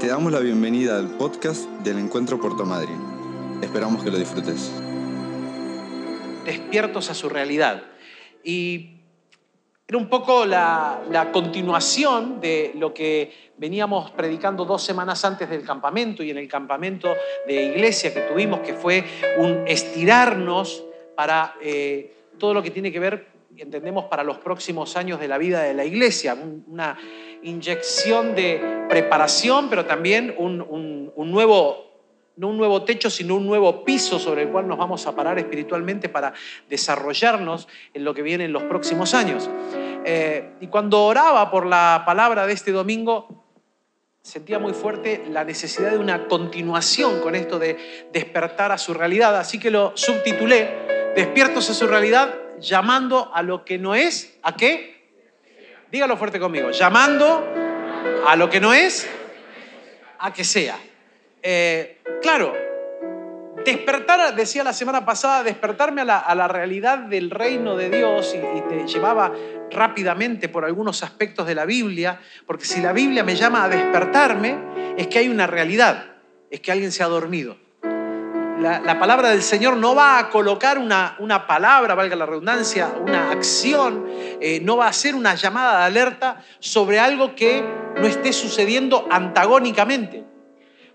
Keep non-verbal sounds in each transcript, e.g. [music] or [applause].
Te damos la bienvenida al podcast del Encuentro Puerto. Esperamos que lo disfrutes. Despiertos a su realidad. Y era un poco la, continuación de lo que veníamos predicando dos semanas antes del campamento y en el campamento de iglesia que tuvimos, que fue un estirarnos para eh, todo lo que tiene que ver, entendemos, para los próximos años de la vida de la iglesia, un- una inyección de preparación, pero también un, un- nuevo, no un nuevo techo, sino un nuevo piso sobre el cual nos vamos a parar espiritualmente para desarrollarnos en lo que viene en los próximos años. Eh, y cuando oraba por la palabra de este domingo, sentía muy fuerte la necesidad de una continuación con esto de despertar a su realidad. Así que lo subtitulé, Despiertos a su realidad, llamando a lo que no es, ¿a qué? Dígalo fuerte conmigo, llamando a lo que no es, a que sea. Eh, claro, despertar, decía la semana pasada, despertarme a la, realidad del reino de Dios y te llevaba rápidamente por algunos aspectos de la Biblia, porque si la Biblia me llama a despertarme, es que hay una realidad, es que alguien se ha dormido. La, la palabra del Señor no va a colocar una, una palabra, valga la redundancia, una acción, eh, no va a ser una llamada de alerta sobre algo que no esté sucediendo antagónicamente.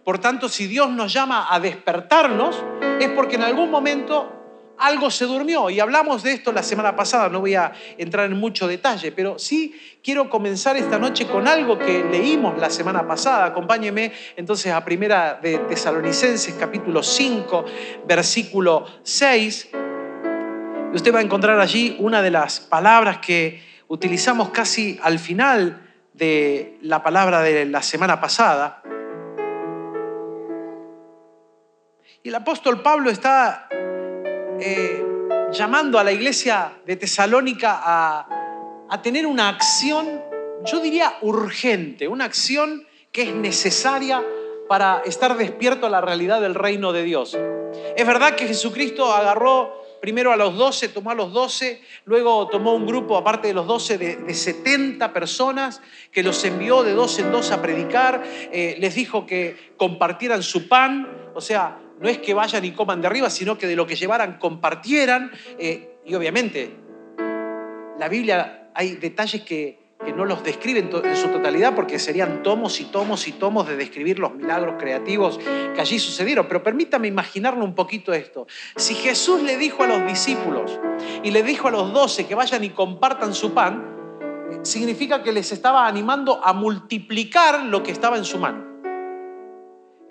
Por tanto, si Dios nos llama a despertarnos, es porque en algún momento algo se durmió. Y hablamos de esto la semana pasada, no voy a entrar en mucho detalle, pero sí quiero comenzar esta noche con algo que leímos la semana pasada. Acompáñeme entonces a Primera de Tesalonicenses, capítulo 5, versículo 6. Y usted va a encontrar allí una de las palabras que utilizamos casi al final de la palabra de la semana pasada. Y el apóstol Pablo está eh, llamando a la iglesia de Tesalónica a, tener una acción, yo diría urgente, una acción que es necesaria para estar despierto a la realidad del reino de Dios. Es verdad que Jesucristo agarró primero a los 12, tomó a los 12, luego tomó un grupo, aparte de los 12, de, de 70 personas que los envió de dos en dos a predicar, eh, les dijo que compartieran su pan, o sea, no es que vayan y coman de arriba, sino que de lo que llevaran compartieran. eh, y obviamente, la Biblia hay detalles que, que no los describen en su totalidad porque serían tomos y tomos y tomos de describir los milagros creativos que allí sucedieron. Pero permítame imaginarlo un poquito esto. Si Jesús le dijo a los discípulos y le dijo a los doce que vayan y compartan su pan, eh, significa que les estaba animando a multiplicar lo que estaba en su mano.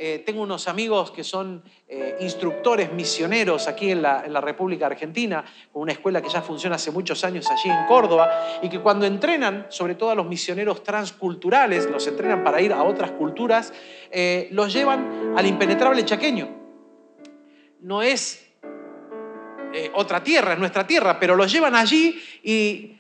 Eh, tengo unos amigos que son eh, instructores misioneros aquí en la, en la República Argentina, con una escuela que ya funciona hace muchos años allí en Córdoba, y que cuando entrenan, sobre todo a los misioneros transculturales, los entrenan para ir a otras culturas, eh, los llevan al impenetrable chaqueño. No es otra tierra, es nuestra tierra, pero los llevan allí y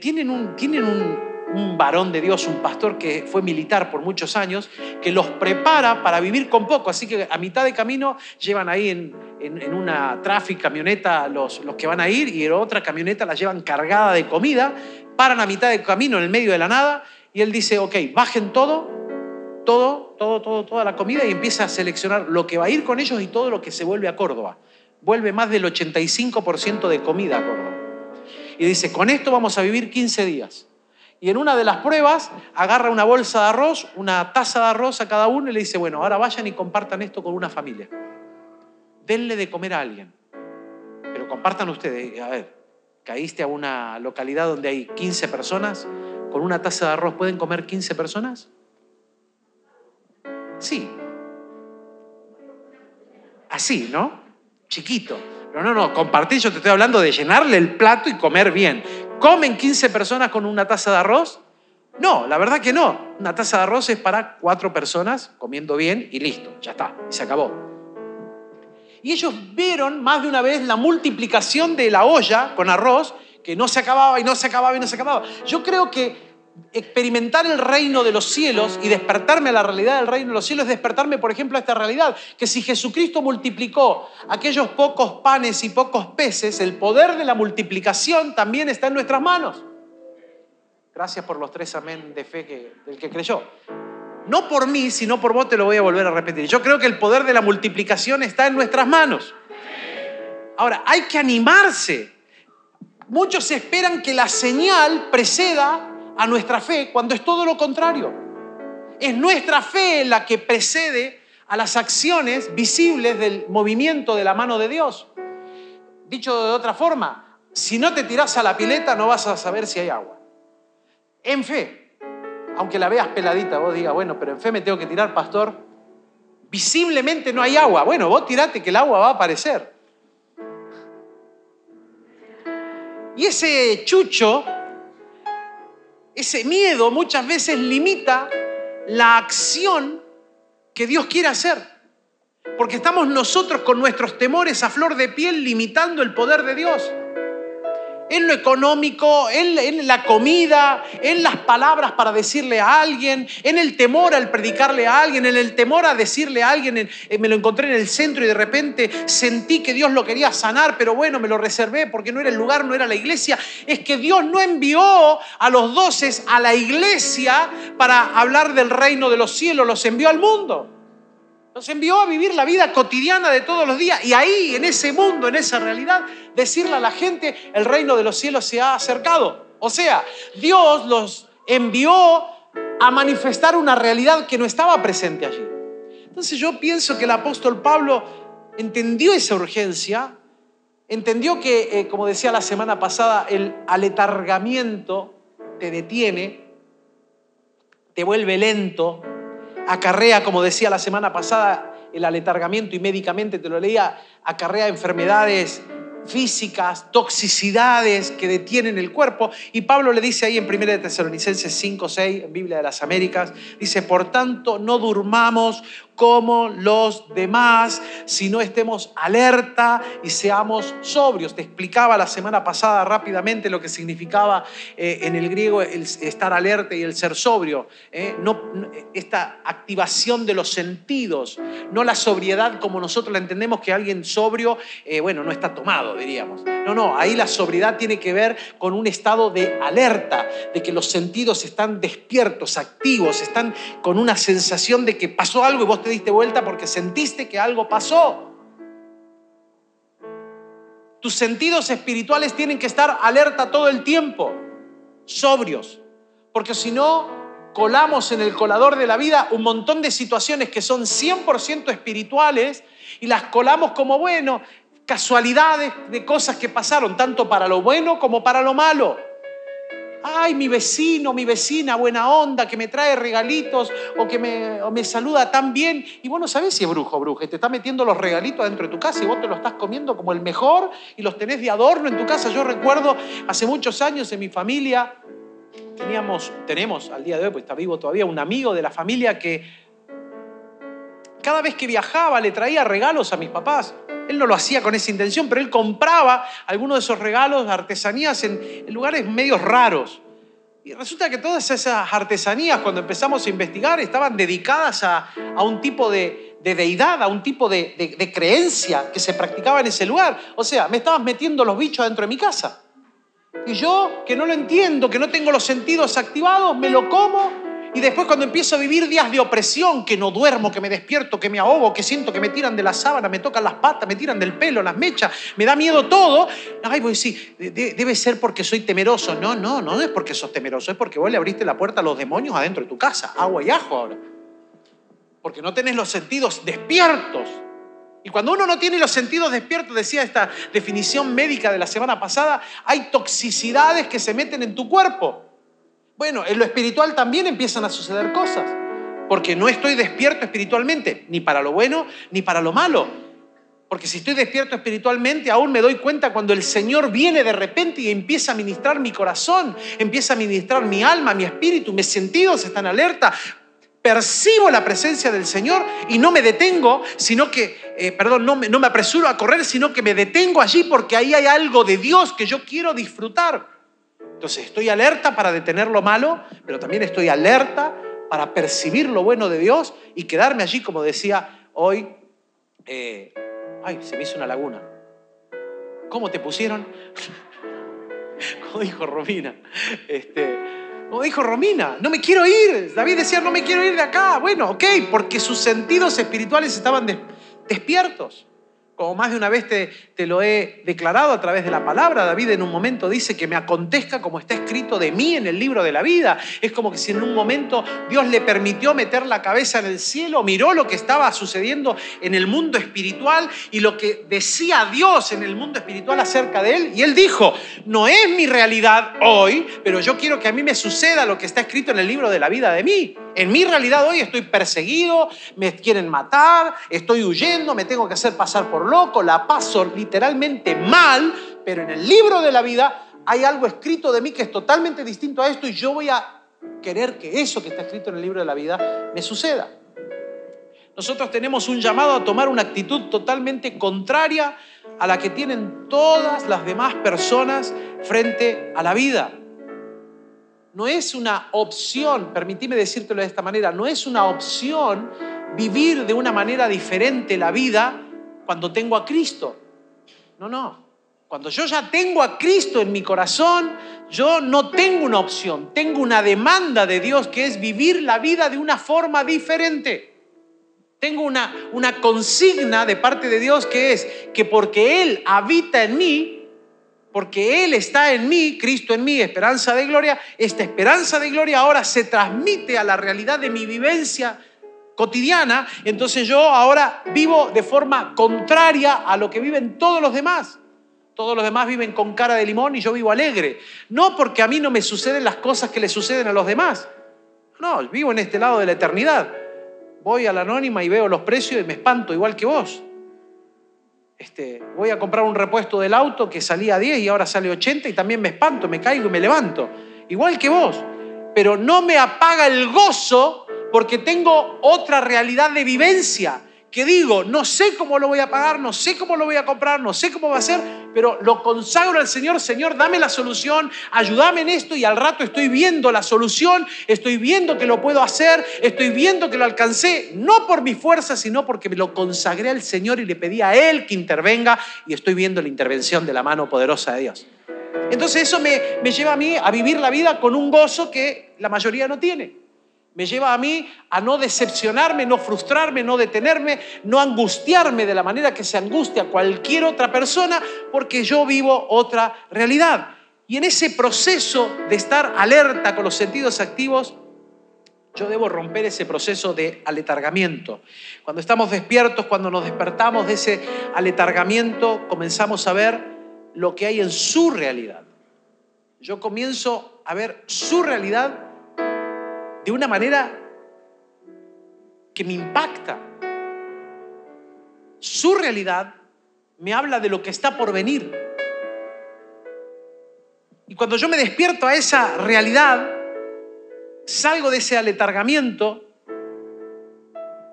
tienen, un, tienen un, un varón de Dios, un pastor que fue militar por muchos años, que los prepara para vivir con poco. Así que a mitad de camino llevan ahí en, en- una tráfico, camioneta, los, los que van a ir y en otra camioneta la llevan cargada de comida, paran a mitad de camino en el medio de la nada y él dice, ok, bajen todo, todo, todo, todo, toda la comida y empieza a seleccionar lo que va a ir con ellos y todo lo que se vuelve a Córdoba. Vuelve más del 85% de comida a Córdoba. Y dice, con esto vamos a vivir 15 días. Y en una de las pruebas agarra una bolsa de arroz, una taza de arroz a cada uno y le dice, bueno, ahora vayan y compartan esto con una familia. Denle de comer a alguien. Pero compartan ustedes. A ver, caíste a una localidad donde hay 15 personas, con una taza de arroz, ¿pueden comer 15 personas? Sí. Así, ¿no? Chiquito. Pero no, no, compartir, yo te estoy hablando de llenarle el plato y comer bien. ¿Comen 15 personas con una taza de arroz? No, la verdad que no. Una taza de arroz es para cuatro personas comiendo bien y listo, ya está, y se acabó. Y ellos vieron más de una vez la multiplicación de la olla con arroz, que no se acababa y no se acababa y no se acababa. Yo creo que experimentar el reino de los cielos y despertarme a la realidad del reino de los cielos es despertarme, por ejemplo, a esta realidad, que si Jesucristo multiplicó aquellos pocos panes y pocos peces, el poder de la multiplicación también está en nuestras manos. Gracias por los tres amén de fe que, del que creyó. No por mí, sino por vos te lo voy a volver a repetir. Yo creo que el poder de la multiplicación está en nuestras manos. Ahora, hay que animarse. Muchos esperan que la señal preceda a nuestra fe cuando es todo lo contrario. Es nuestra fe la que precede a las acciones visibles del movimiento de la mano de Dios. Dicho de otra forma, si no te tiras a la pileta no vas a saber si hay agua. En fe, aunque la veas peladita, vos digas, bueno, pero en fe me tengo que tirar, pastor. Visiblemente no hay agua. Bueno, vos tirate que el agua va a aparecer. Y ese chucho, ese miedo muchas veces limita la acción que Dios quiere hacer. Porque estamos nosotros con nuestros temores a flor de piel limitando el poder de Dios en lo económico, en, la comida, en las palabras para decirle a alguien, en el temor al predicarle a alguien, en el temor a decirle a alguien, eh, me lo encontré en el centro y de repente sentí que Dios lo quería sanar, pero bueno, me lo reservé porque no era el lugar, no era la iglesia. Es que Dios no envió a los doces a la iglesia para hablar del reino de los cielos, los envió al mundo. Nos envió a vivir la vida cotidiana de todos los días y ahí, en ese mundo, en esa realidad, decirle a la gente, el reino de los cielos se ha acercado. O sea, Dios los envió a manifestar una realidad que no estaba presente allí. Entonces yo pienso que el apóstol Pablo entendió esa urgencia, entendió que, eh, como decía la semana pasada, el aletargamiento te detiene, te vuelve lento, acarrea, como decía la semana pasada, el aletargamiento y médicamente te lo leía, acarrea enfermedades físicas, toxicidades que detienen el cuerpo. Y Pablo le dice ahí en 1 de Tesalonicenses 5, 6, en Biblia de las Américas, dice, por tanto, no durmamos como los demás, si no estemos alerta y seamos sobrios. Te explicaba la semana pasada rápidamente lo que significaba eh, en el griego el estar alerta y el ser sobrio. Eh. No, esta activación de los sentidos, no la sobriedad como nosotros la entendemos que alguien sobrio, eh, bueno, no está tomado, diríamos. No, no, ahí la sobriedad tiene que ver con un estado de alerta, de que los sentidos están despiertos, activos, están con una sensación de que pasó algo y vos te diste vuelta porque sentiste que algo pasó. Tus sentidos espirituales tienen que estar alerta todo el tiempo, sobrios, porque si no, colamos en el colador de la vida un montón de situaciones que son 100% espirituales y las colamos como, bueno, casualidades de cosas que pasaron, tanto para lo bueno como para lo malo ay, mi vecino, mi vecina, buena onda, que me trae regalitos o que me, me saluda tan bien. Y vos no sabés si es brujo o bruja, te está metiendo los regalitos dentro de tu casa y vos te los estás comiendo como el mejor y los tenés de adorno en tu casa. Yo recuerdo hace muchos años en mi familia, teníamos, tenemos al día de hoy, pues está vivo todavía, un amigo de la familia que cada vez que viajaba le traía regalos a mis papás. Él no lo hacía con esa intención, pero él compraba algunos de esos regalos, artesanías en, lugares medios raros. Y resulta que todas esas artesanías, cuando empezamos a investigar, estaban dedicadas a, un tipo de, deidad, a un tipo de, de, creencia que se practicaba en ese lugar. O sea, me estabas metiendo los bichos dentro de mi casa. Y yo, que no lo entiendo, que no tengo los sentidos activados, me lo como y después cuando empiezo a vivir días de opresión, que no duermo, que me despierto, que me ahogo, que siento que me tiran de la sábana, me tocan las patas, me tiran del pelo, las mechas, me da miedo todo, ay, voy a decir, debe ser porque soy temeroso. No, no, no es porque sos temeroso, es porque vos le abriste la puerta a los demonios adentro de tu casa, agua y ajo ahora. Porque no tenés los sentidos despiertos. Y cuando uno no tiene los sentidos despiertos, decía esta definición médica de la semana pasada, hay toxicidades que se meten en tu cuerpo. Bueno, en lo espiritual también empiezan a suceder cosas, porque no estoy despierto espiritualmente, ni para lo bueno ni para lo malo. Porque si estoy despierto espiritualmente, aún me doy cuenta cuando el Señor viene de repente y empieza a ministrar mi corazón, empieza a ministrar mi alma, mi espíritu, mis sentidos están alerta. Percibo la presencia del Señor y no me detengo, sino que, eh, perdón, no no me apresuro a correr, sino que me detengo allí porque ahí hay algo de Dios que yo quiero disfrutar. Entonces estoy alerta para detener lo malo, pero también estoy alerta para percibir lo bueno de Dios y quedarme allí, como decía hoy. Eh, ay, se me hizo una laguna. ¿Cómo te pusieron? [laughs] como dijo Romina. Este, Como dijo Romina, no me quiero ir. David decía, no me quiero ir de acá. Bueno, ok, porque sus sentidos espirituales estaban despiertos. Como más de una vez te, te, lo he declarado a través de la palabra, David en un momento dice que me acontezca como está escrito de mí en el libro de la vida. Es como que si en un momento Dios le permitió meter la cabeza en el cielo, miró lo que estaba sucediendo en el mundo espiritual y lo que decía Dios en el mundo espiritual acerca de él. Y él dijo, no es mi realidad hoy, pero yo quiero que a mí me suceda lo que está escrito en el libro de la vida de mí. En mi realidad hoy estoy perseguido, me quieren matar, estoy huyendo, me tengo que hacer pasar por loco, la paso literalmente mal, pero en el libro de la vida hay algo escrito de mí que es totalmente distinto a esto y yo voy a querer que eso que está escrito en el libro de la vida me suceda. Nosotros tenemos un llamado a tomar una actitud totalmente contraria a la que tienen todas las demás personas frente a la vida. No es una opción, permitime decírtelo de esta manera, no es una opción vivir de una manera diferente la vida cuando tengo a Cristo. No, no. Cuando yo ya tengo a Cristo en mi corazón, yo no tengo una opción, tengo una demanda de Dios que es vivir la vida de una forma diferente. Tengo una, una consigna de parte de Dios que es que porque Él habita en mí, porque Él está en mí, Cristo en mí, esperanza de gloria, esta esperanza de gloria ahora se transmite a la realidad de mi vivencia cotidiana, entonces yo ahora vivo de forma contraria a lo que viven todos los demás. Todos los demás viven con cara de limón y yo vivo alegre. No porque a mí no me suceden las cosas que le suceden a los demás. No, vivo en este lado de la eternidad. Voy a la anónima y veo los precios y me espanto igual que vos. Este, voy a comprar un repuesto del auto que salía a 10 y ahora sale 80 y también me espanto, me caigo y me levanto. Igual que vos. Pero no me apaga el gozo porque tengo otra realidad de vivencia que digo, no sé cómo lo voy a pagar, no sé cómo lo voy a comprar, no sé cómo va a ser, pero lo consagro al Señor, Señor, dame la solución, ayúdame en esto y al rato estoy viendo la solución, estoy viendo que lo puedo hacer, estoy viendo que lo alcancé, no por mi fuerza, sino porque me lo consagré al Señor y le pedí a Él que intervenga y estoy viendo la intervención de la mano poderosa de Dios. Entonces eso me, me lleva a mí a vivir la vida con un gozo que la mayoría no tiene. Me lleva a mí a no decepcionarme, no frustrarme, no detenerme, no angustiarme de la manera que se angustia cualquier otra persona, porque yo vivo otra realidad. Y en ese proceso de estar alerta con los sentidos activos, yo debo romper ese proceso de aletargamiento. Cuando estamos despiertos, cuando nos despertamos de ese aletargamiento, comenzamos a ver lo que hay en su realidad. Yo comienzo a ver su realidad de una manera que me impacta. Su realidad me habla de lo que está por venir. Y cuando yo me despierto a esa realidad, salgo de ese aletargamiento,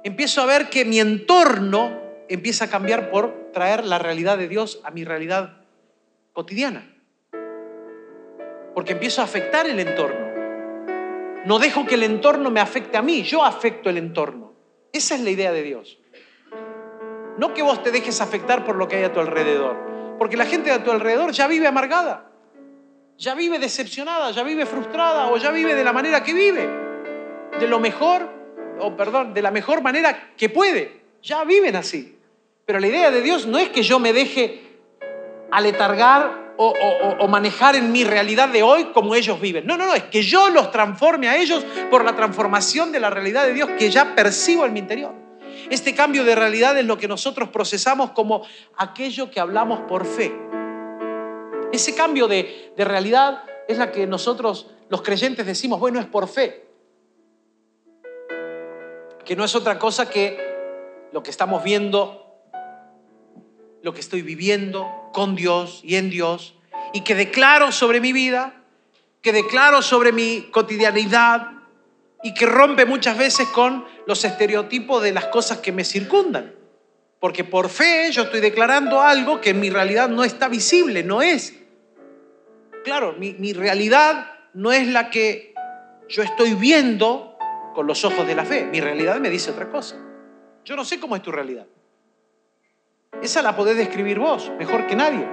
empiezo a ver que mi entorno empieza a cambiar por traer la realidad de Dios a mi realidad cotidiana. Porque empiezo a afectar el entorno. No dejo que el entorno me afecte a mí, yo afecto el entorno. Esa es la idea de Dios. No que vos te dejes afectar por lo que hay a tu alrededor, porque la gente a tu alrededor ya vive amargada, ya vive decepcionada, ya vive frustrada o ya vive de la manera que vive, de lo mejor, o perdón, de la mejor manera que puede. Ya viven así. Pero la idea de Dios no es que yo me deje aletargar o, manejar en mi realidad de hoy como ellos viven. No, no, no, es que yo los transforme a ellos por la transformación de la realidad de Dios que ya percibo en mi interior. Este cambio de realidad es lo que nosotros procesamos como aquello que hablamos por fe. Ese cambio de, de realidad es la que nosotros los creyentes decimos, bueno, es por fe. Que no es otra cosa que lo que estamos viendo lo que estoy viviendo con Dios y en Dios y que declaro sobre mi vida, que declaro sobre mi cotidianidad y que rompe muchas veces con los estereotipos de las cosas que me circundan. Porque por fe yo estoy declarando algo que en mi realidad no está visible, no es. Claro, mi, mi realidad no es la que yo estoy viendo con los ojos de la fe. Mi realidad me dice otra cosa. Yo no sé cómo es tu realidad. Esa la podés describir vos, mejor que nadie.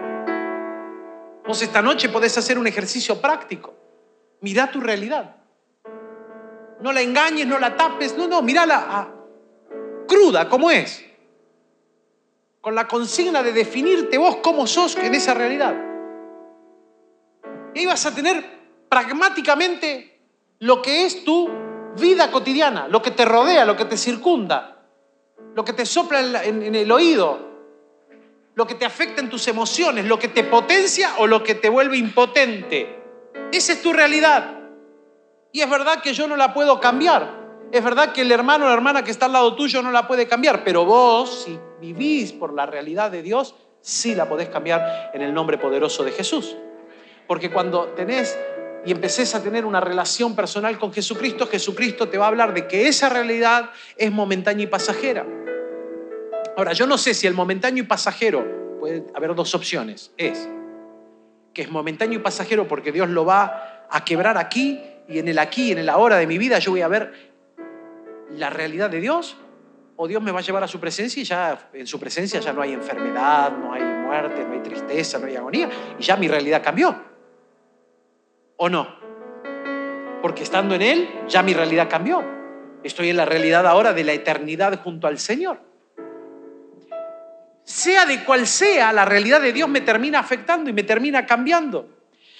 Vos esta noche podés hacer un ejercicio práctico. Mira tu realidad. No la engañes, no la tapes. No, no, mírala ah, cruda como es. Con la consigna de definirte vos como sos en esa realidad. Y vas a tener pragmáticamente lo que es tu vida cotidiana, lo que te rodea, lo que te circunda, lo que te sopla en el oído, lo que te afecta en tus emociones, lo que te potencia o lo que te vuelve impotente. Esa es tu realidad. Y es verdad que yo no la puedo cambiar. Es verdad que el hermano o la hermana que está al lado tuyo no la puede cambiar, pero vos, si vivís por la realidad de Dios, sí la podés cambiar en el nombre poderoso de Jesús. Porque cuando tenés y empecés a tener una relación personal con Jesucristo, Jesucristo te va a hablar de que esa realidad es momentánea y pasajera. Ahora, yo no sé si el momentáneo y pasajero, puede haber dos opciones, es que es momentáneo y pasajero porque Dios lo va a quebrar aquí y en el aquí, en el ahora de mi vida yo voy a ver la realidad de Dios, o Dios me va a llevar a su presencia y ya en su presencia ya no hay enfermedad, no hay muerte, no hay tristeza, no hay agonía, y ya mi realidad cambió. ¿O no? Porque estando en Él, ya mi realidad cambió. Estoy en la realidad ahora de la eternidad junto al Señor. Sea de cual sea, la realidad de Dios me termina afectando y me termina cambiando.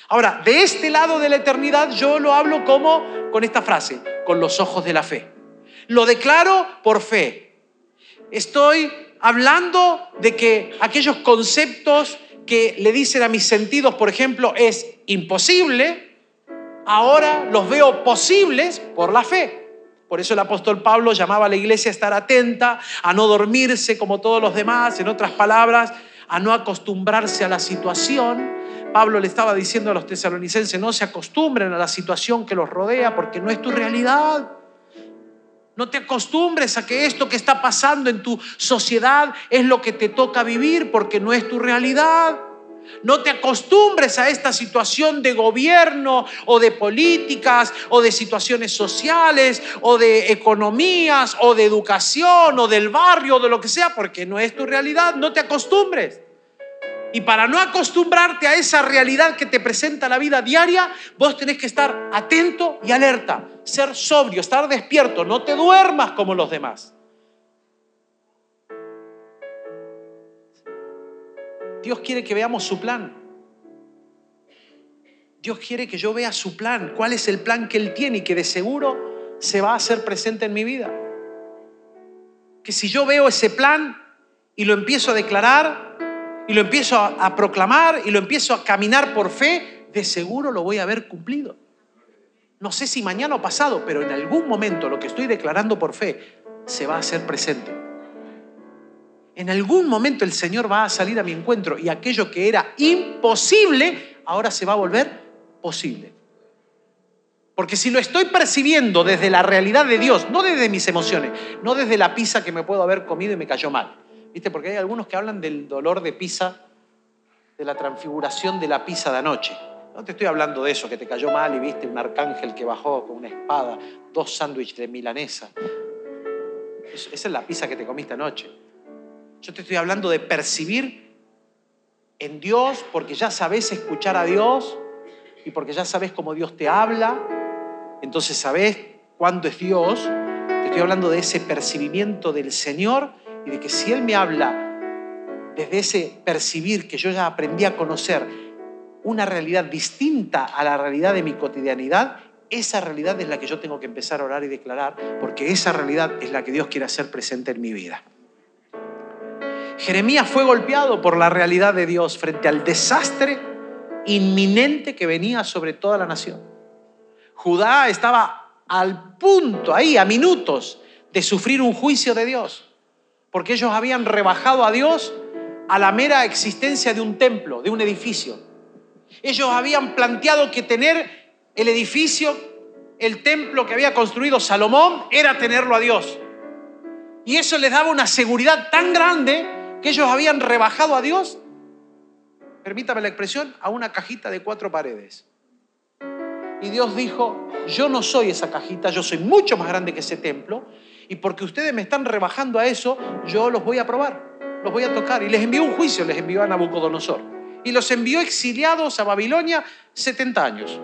Ahora, de este lado de la eternidad yo lo hablo como con esta frase, con los ojos de la fe. Lo declaro por fe. Estoy hablando de que aquellos conceptos que le dicen a mis sentidos, por ejemplo, es imposible, ahora los veo posibles por la fe. Por eso el apóstol Pablo llamaba a la iglesia a estar atenta, a no dormirse como todos los demás, en otras palabras, a no acostumbrarse a la situación. Pablo le estaba diciendo a los tesalonicenses, no se acostumbren a la situación que los rodea porque no es tu realidad. No te acostumbres a que esto que está pasando en tu sociedad es lo que te toca vivir porque no es tu realidad. No te acostumbres a esta situación de gobierno o de políticas o de situaciones sociales o de economías o de educación o del barrio o de lo que sea porque no es tu realidad. No te acostumbres. Y para no acostumbrarte a esa realidad que te presenta la vida diaria, vos tenés que estar atento y alerta, ser sobrio, estar despierto, no te duermas como los demás. Dios quiere que veamos su plan. Dios quiere que yo vea su plan, cuál es el plan que Él tiene y que de seguro se va a hacer presente en mi vida. Que si yo veo ese plan y lo empiezo a declarar, y lo empiezo a, proclamar y lo empiezo a caminar por fe, de seguro lo voy a ver cumplido. No sé si mañana o pasado, pero en algún momento lo que estoy declarando por fe se va a hacer presente. En algún momento el Señor va a salir a mi encuentro y aquello que era imposible ahora se va a volver posible. Porque si lo estoy percibiendo desde la realidad de Dios, no desde mis emociones, no desde la pizza que me puedo haber comido y me cayó mal, ¿Viste? Porque hay algunos que hablan del dolor de Pisa, de la transfiguración de la Pisa de anoche. No te estoy hablando de eso, que te cayó mal y viste un arcángel que bajó con una espada, dos sándwiches de milanesa. Esa es la pizza que te comiste anoche. Yo te estoy hablando de percibir en Dios porque ya sabes escuchar a Dios y porque ya sabes cómo Dios te habla. Entonces sabes cuándo es Dios. Te estoy hablando de ese percibimiento del Señor y de que si Él me habla desde ese percibir que yo ya aprendí a conocer una realidad distinta a la realidad de mi cotidianidad, esa realidad es la que yo tengo que empezar a orar y declarar, porque esa realidad es la que Dios quiere hacer presente en mi vida. Jeremías fue golpeado por la realidad de Dios frente al desastre inminente que venía sobre toda la nación. Judá estaba al punto, ahí, a minutos, de sufrir un juicio de Dios porque ellos habían rebajado a Dios a la mera existencia de un templo, de un edificio. Ellos habían planteado que tener el edificio, el templo que había construido Salomón, era tenerlo a Dios. Y eso les daba una seguridad tan grande que ellos habían rebajado a Dios, permítame la expresión, a una cajita de cuatro paredes. Y Dios dijo, yo no soy esa cajita, yo soy mucho más grande que ese templo, y porque ustedes me están rebajando a eso, yo los voy a probar, los voy a tocar. Y les envió un juicio, les envió a Nabucodonosor. Y los envió exiliados a Babilonia 70 años.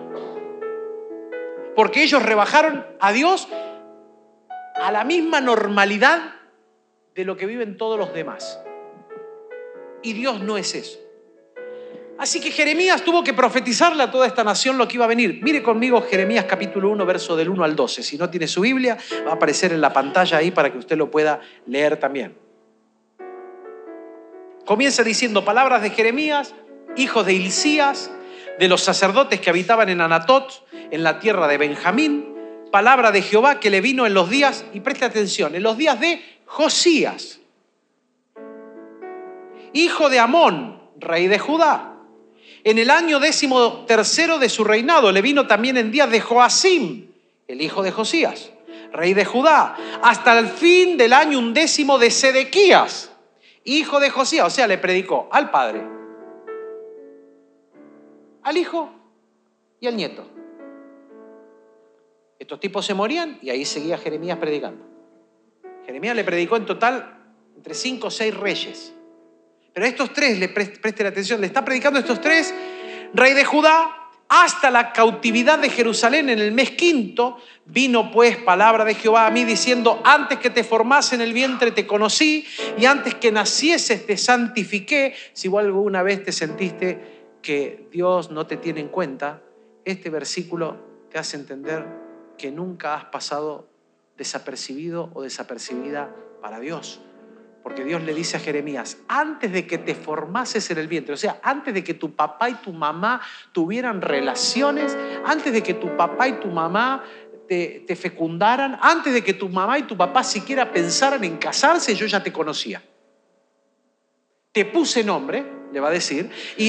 porque ellos rebajaron a Dios a la misma normalidad de lo que viven todos los demás. Y Dios no es eso. Así que Jeremías tuvo que profetizarle a toda esta nación lo que iba a venir. Mire conmigo Jeremías capítulo 1, verso del 1 al 12. Si no tiene su Biblia, va a aparecer en la pantalla ahí para que usted lo pueda leer también. Comienza diciendo palabras de Jeremías, hijos de Hilcías, de los sacerdotes que habitaban en Anatot, en la tierra de Benjamín, palabra de Jehová que le vino en los días, y preste atención, en los días de Josías, hijo de Amón, rey de Judá. En el año décimo tercero de su reinado le vino también en días de Joacim, el hijo de Josías, rey de Judá, hasta el fin del año undécimo de Sedequías, hijo de Josías. O sea, le predicó al padre, al hijo y al nieto. Estos tipos se morían y ahí seguía Jeremías predicando. Jeremías le predicó en total entre cinco o seis reyes. Pero estos tres, le presten atención, le está predicando estos tres, rey de Judá, hasta la cautividad de Jerusalén en el mes quinto, vino pues palabra de Jehová a mí diciendo, antes que te formase en el vientre te conocí y antes que nacieses te santifiqué. Si alguna vez te sentiste que Dios no te tiene en cuenta, este versículo te hace entender que nunca has pasado desapercibido o desapercibida para Dios. Porque Dios le dice a Jeremías, antes de que te formases en el vientre, o sea, antes de que tu papá y tu mamá tuvieran relaciones, antes de que tu papá y tu mamá te, fecundaran, antes de que tu mamá y tu papá siquiera pensaran en casarse, yo ya te conocía. Te puse nombre, le va a decir, y,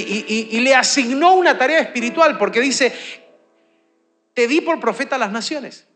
y le asignó una tarea espiritual, porque dice, te di por profeta a las naciones.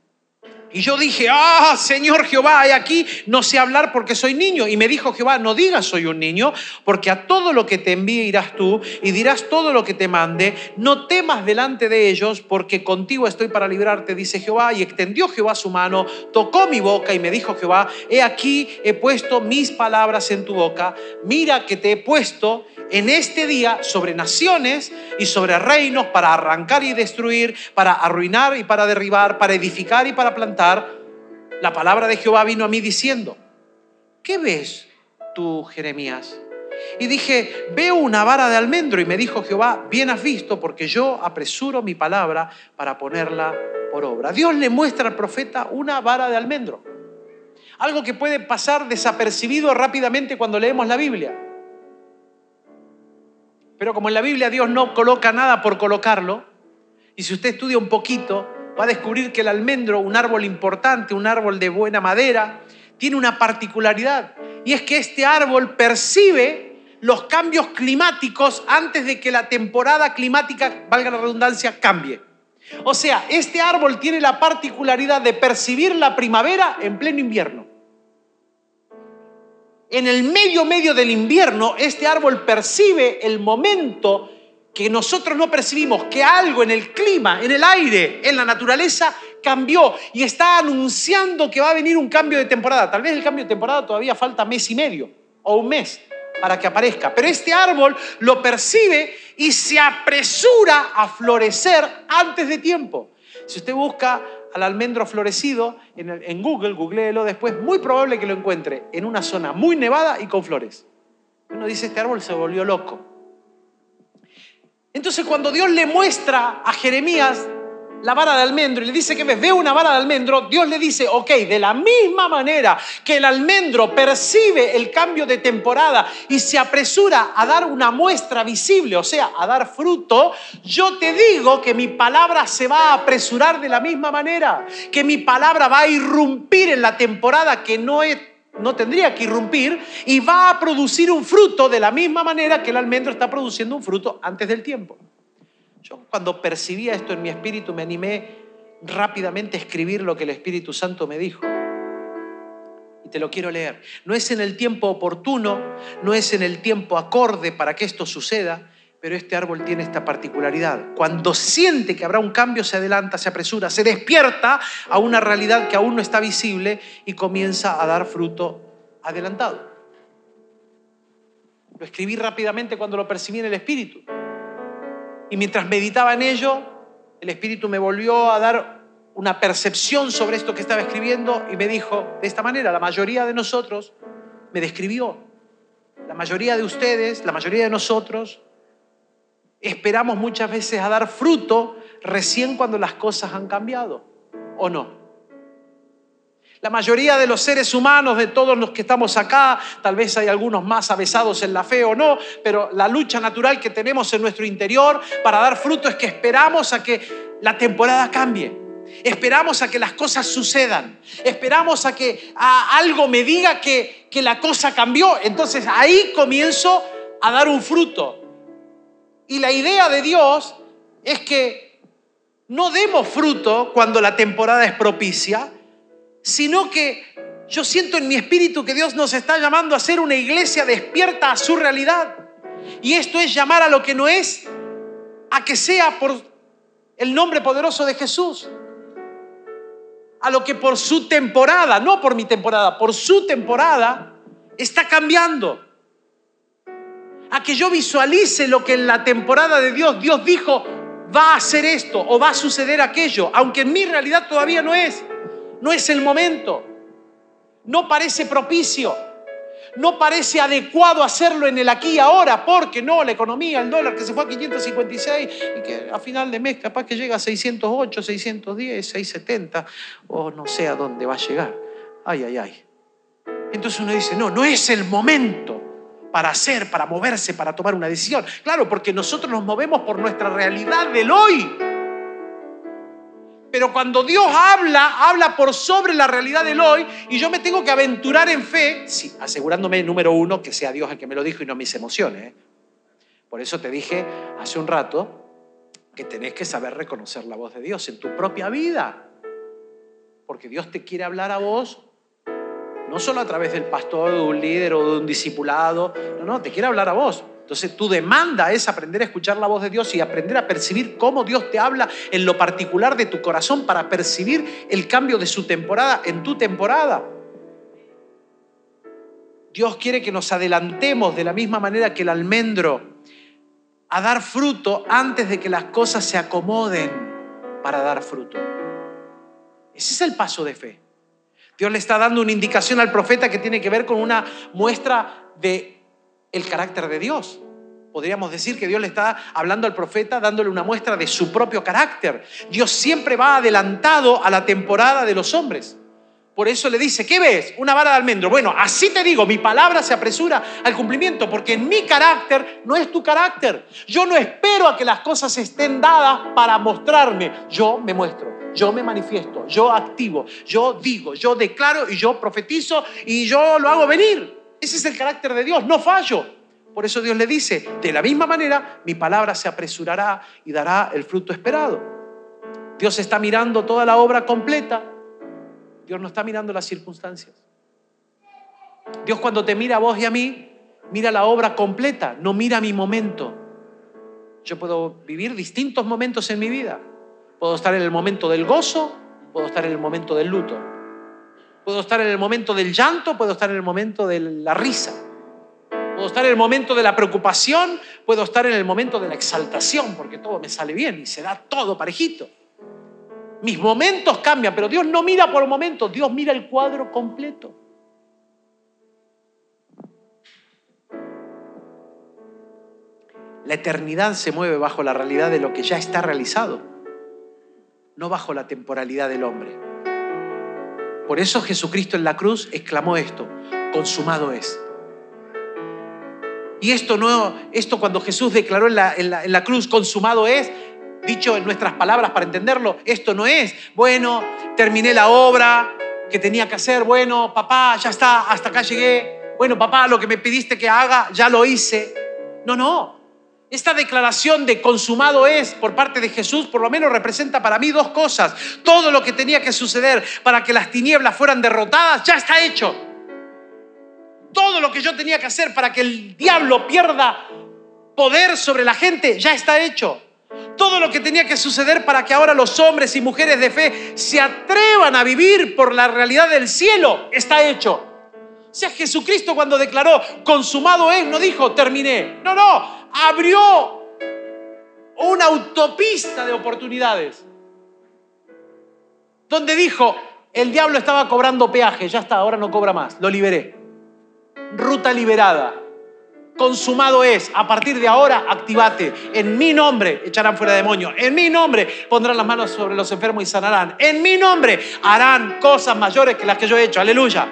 Y yo dije, ah, Señor Jehová, hay aquí no sé hablar porque soy niño. Y me dijo Jehová, no digas soy un niño, porque a todo lo que te envíe irás tú y dirás todo lo que te mande. No temas delante de ellos, porque contigo estoy para librarte, dice Jehová. Y extendió Jehová su mano, tocó mi boca y me dijo Jehová, he aquí he puesto mis palabras en tu boca. Mira que te he puesto en este día sobre naciones y sobre reinos para arrancar y destruir, para arruinar y para derribar, para edificar y para plantar. La palabra de Jehová vino a mí diciendo, ¿qué ves tú, Jeremías? Y dije, veo una vara de almendro. Y me dijo Jehová, bien has visto, porque yo apresuro mi palabra para ponerla por obra. Dios le muestra al profeta una vara de almendro. Algo que puede pasar desapercibido rápidamente cuando leemos la Biblia. Pero como en la Biblia Dios no coloca nada por colocarlo, y si usted estudia un poquito, va a descubrir que el almendro, un árbol importante, un árbol de buena madera, tiene una particularidad, y es que este árbol percibe los cambios climáticos antes de que la temporada climática, valga la redundancia, cambie. O sea, este árbol tiene la particularidad de percibir la primavera en pleno invierno. En el medio medio del invierno, este árbol percibe el momento que nosotros no percibimos, que algo en el clima, en el aire, en la naturaleza cambió y está anunciando que va a venir un cambio de temporada. Tal vez el cambio de temporada todavía falta mes y medio o un mes para que aparezca, pero este árbol lo percibe y se apresura a florecer antes de tiempo. Si usted busca al almendro florecido en, en Google, googleelo después, muy probable que lo encuentre en una zona muy nevada y con flores. Uno dice, este árbol se volvió loco. Entonces cuando Dios le muestra a Jeremías la vara de almendro y le dice que ves, veo una vara de almendro, Dios le dice, ok, de la misma manera que el almendro percibe el cambio de temporada y se apresura a dar una muestra visible, o sea, a dar fruto, yo te digo que mi palabra se va a apresurar de la misma manera, que mi palabra va a irrumpir en la temporada que no es no tendría que irrumpir y va a producir un fruto de la misma manera que el almendro está produciendo un fruto antes del tiempo. Yo cuando percibía esto en mi espíritu me animé rápidamente a escribir lo que el Espíritu Santo me dijo. Y te lo quiero leer. No es en el tiempo oportuno, no es en el tiempo acorde para que esto suceda, pero este árbol tiene esta particularidad. Cuando siente que habrá un cambio, se adelanta, se apresura, se despierta a una realidad que aún no está visible y comienza a dar fruto adelantado. Lo escribí rápidamente cuando lo percibí en el Espíritu. Y mientras meditaba en ello, el Espíritu me volvió a dar una percepción sobre esto que estaba escribiendo y me dijo, de esta manera, la mayoría de nosotros, me describió, la mayoría de ustedes, la mayoría de nosotros, esperamos muchas veces a dar fruto recién cuando las cosas han cambiado, ¿o no? La mayoría de los seres humanos, de todos los que estamos acá, tal vez hay algunos más avesados en la fe o no, pero la lucha natural que tenemos en nuestro interior para dar fruto es que esperamos a que la temporada cambie. Esperamos a que las cosas sucedan. Esperamos a que algo me diga que, que la cosa cambió. Entonces ahí comienzo a dar un fruto. Y la idea de Dios es que no demos fruto cuando la temporada es propicia, sino que yo siento en mi espíritu que Dios nos está llamando a ser una iglesia despierta a su realidad. Y esto es llamar a lo que no es, a que sea por el nombre poderoso de Jesús. A lo que por su temporada, no por mi temporada, por su temporada, está cambiando. A que yo visualice lo que en la temporada de Dios Dios dijo, va a hacer esto o va a suceder aquello, aunque en mi realidad todavía no es. No es el momento. No parece propicio. No parece adecuado hacerlo en el aquí y ahora, porque no, la economía, el dólar que se fue a 556 y que a final de mes capaz que llega a 608, 610, 670, o no sé a dónde va a llegar. Ay, ay, ay. Entonces uno dice, no, no es el momento para hacer, para moverse, para tomar una decisión. Claro, porque nosotros nos movemos por nuestra realidad del hoy. Pero cuando Dios habla, habla por sobre la realidad del hoy y yo me tengo que aventurar en fe, sí, asegurándome, número uno, que sea Dios el que me lo dijo y no mis emociones. ¿eh? Por eso te dije hace un rato que tenés que saber reconocer la voz de Dios en tu propia vida. Porque Dios te quiere hablar a vos, no solo a través del pastor, de un líder o de un discipulado, no, no, te quiere hablar a vos. Entonces tu demanda es aprender a escuchar la voz de Dios y aprender a percibir cómo Dios te habla en lo particular de tu corazón para percibir el cambio de su temporada en tu temporada. Dios quiere que nos adelantemos de la misma manera que el almendro a dar fruto antes de que las cosas se acomoden para dar fruto. Ese es el paso de fe. Dios le está dando una indicación al profeta que tiene que ver con una muestra de el carácter de Dios. Podríamos decir que Dios le está hablando al profeta dándole una muestra de su propio carácter. Dios siempre va adelantado a la temporada de los hombres. Por eso le dice, ¿qué ves? Una vara de almendro. Bueno, así te digo, mi palabra se apresura al cumplimiento, porque mi carácter no es tu carácter. Yo no espero a que las cosas estén dadas para mostrarme. Yo me muestro, yo me manifiesto, yo activo, yo digo, yo declaro y yo profetizo y yo lo hago venir. Ese es el carácter de Dios, no fallo. Por eso Dios le dice, de la misma manera, mi palabra se apresurará y dará el fruto esperado. Dios está mirando toda la obra completa. Dios no está mirando las circunstancias. Dios cuando te mira a vos y a mí, mira la obra completa, no mira mi momento. Yo puedo vivir distintos momentos en mi vida. Puedo estar en el momento del gozo, puedo estar en el momento del luto. Puedo estar en el momento del llanto, puedo estar en el momento de la risa. Puedo estar en el momento de la preocupación, puedo estar en el momento de la exaltación, porque todo me sale bien y se da todo parejito. Mis momentos cambian, pero Dios no mira por momentos, Dios mira el cuadro completo. La eternidad se mueve bajo la realidad de lo que ya está realizado, no bajo la temporalidad del hombre. Por eso Jesucristo en la cruz exclamó esto, consumado es. Y esto no, esto cuando Jesús declaró en la, en la cruz, consumado es, dicho en nuestras palabras para entenderlo, esto no es, bueno, terminé la obra que tenía que hacer, bueno, papá, ya está, hasta acá llegué, bueno, papá, lo que me pediste que haga, ya lo hice. No, no, esta declaración de consumado es por parte de Jesús, por lo menos representa para mí dos cosas. Todo lo que tenía que suceder para que las tinieblas fueran derrotadas ya está hecho. Todo lo que yo tenía que hacer para que el diablo pierda poder sobre la gente ya está hecho. Todo lo que tenía que suceder para que ahora los hombres y mujeres de fe se atrevan a vivir por la realidad del cielo está hecho. O sea, Jesucristo cuando declaró consumado es, no dijo terminé. No, no, abrió una autopista de oportunidades. donde dijo, el diablo estaba cobrando peaje, ya está, ahora no cobra más, lo liberé. Ruta liberada. Consumado es, a partir de ahora, activate. En mi nombre echarán fuera demonios. En mi nombre pondrán las manos sobre los enfermos y sanarán. En mi nombre harán cosas mayores que las que yo he hecho. Aleluya.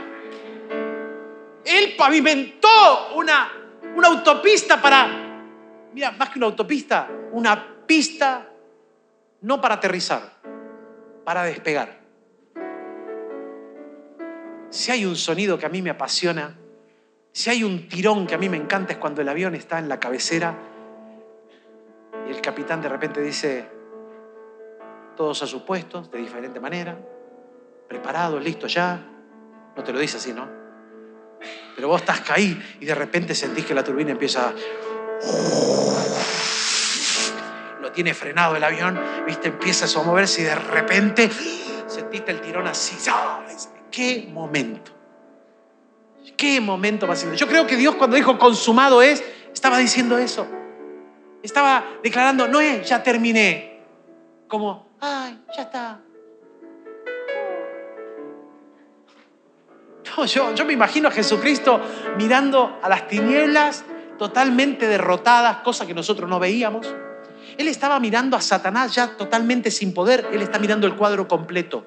Él pavimentó una, una autopista para, mira, más que una autopista, una pista no para aterrizar, para despegar. Si hay un sonido que a mí me apasiona, si hay un tirón que a mí me encanta es cuando el avión está en la cabecera y el capitán de repente dice, todos a sus puestos, de diferente manera, preparados, listos ya. No te lo dice así, ¿no? Pero vos estás ahí y de repente sentís que la turbina empieza... Lo tiene frenado el avión, viste, empieza a moverse y de repente sentiste el tirón así. ¡Qué momento! ¡Qué momento más Yo creo que Dios cuando dijo consumado es, estaba diciendo eso. Estaba declarando, no es, ya terminé. Como, ay, ya está. Yo, yo me imagino a Jesucristo mirando a las tinieblas totalmente derrotadas, cosa que nosotros no veíamos. Él estaba mirando a Satanás ya totalmente sin poder. Él está mirando el cuadro completo.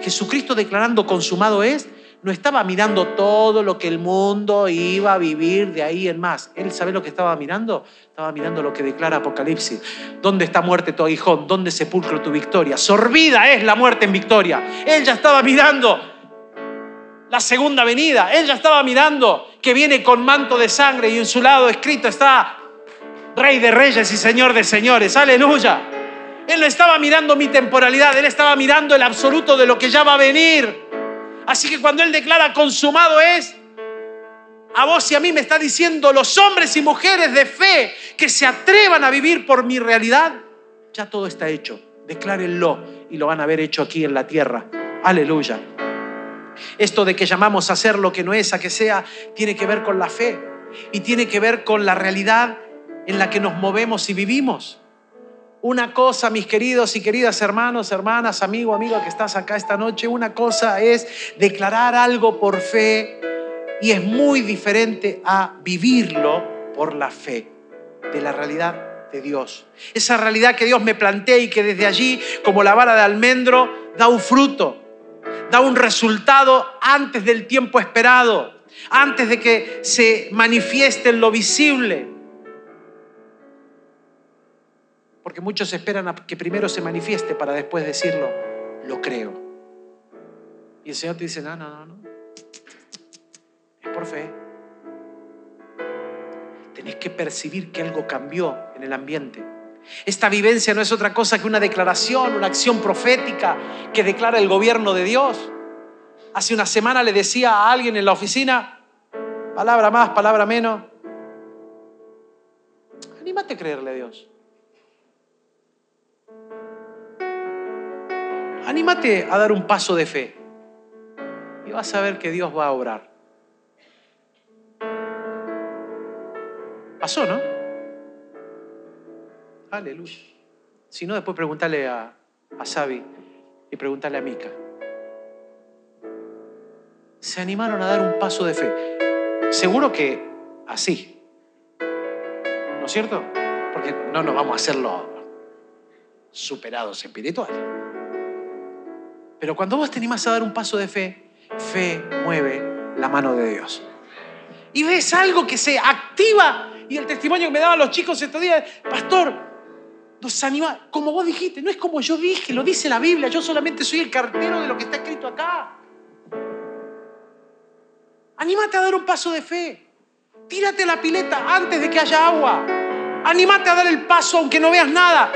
Jesucristo declarando consumado es, no estaba mirando todo lo que el mundo iba a vivir de ahí en más. Él sabe lo que estaba mirando. Estaba mirando lo que declara Apocalipsis. ¿Dónde está muerte tu aguijón? ¿Dónde sepulcro tu victoria? Sorbida es la muerte en victoria. Él ya estaba mirando la segunda venida. Él ya estaba mirando que viene con manto de sangre y en su lado escrito está Rey de Reyes y Señor de Señores. Aleluya. Él no estaba mirando mi temporalidad, Él estaba mirando el absoluto de lo que ya va a venir. Así que cuando Él declara consumado es, a vos y a mí me está diciendo los hombres y mujeres de fe que se atrevan a vivir por mi realidad, ya todo está hecho. Declárenlo y lo van a ver hecho aquí en la tierra. Aleluya. Esto de que llamamos hacer lo que no es, a que sea, tiene que ver con la fe y tiene que ver con la realidad en la que nos movemos y vivimos. Una cosa, mis queridos y queridas hermanos, hermanas, amigo, amiga que estás acá esta noche, una cosa es declarar algo por fe y es muy diferente a vivirlo por la fe de la realidad de Dios. Esa realidad que Dios me plantea y que desde allí, como la vara de almendro, da un fruto, da un resultado antes del tiempo esperado, antes de que se manifieste en lo visible. Porque muchos esperan a que primero se manifieste para después decirlo, lo creo. Y el Señor te dice, no, no, no, no. Es por fe. Tenés que percibir que algo cambió en el ambiente. Esta vivencia no es otra cosa que una declaración, una acción profética que declara el gobierno de Dios. Hace una semana le decía a alguien en la oficina, palabra más, palabra menos, anímate a creerle a Dios. Anímate a dar un paso de fe y vas a ver que Dios va a obrar. Pasó, ¿no? Aleluya. Si no, después preguntarle a, a Sabi y preguntarle a Mica. Se animaron a dar un paso de fe. Seguro que así. ¿No es cierto? Porque no nos vamos a hacerlo superados espirituales. Pero cuando vos te animás a dar un paso de fe, fe mueve la mano de Dios. Y ves algo que se activa. Y el testimonio que me daban los chicos estos días, pastor, nos anima, como vos dijiste, no es como yo dije, lo dice la Biblia, yo solamente soy el cartero de lo que está escrito acá. Anímate a dar un paso de fe. Tírate la pileta antes de que haya agua. Anímate a dar el paso aunque no veas nada.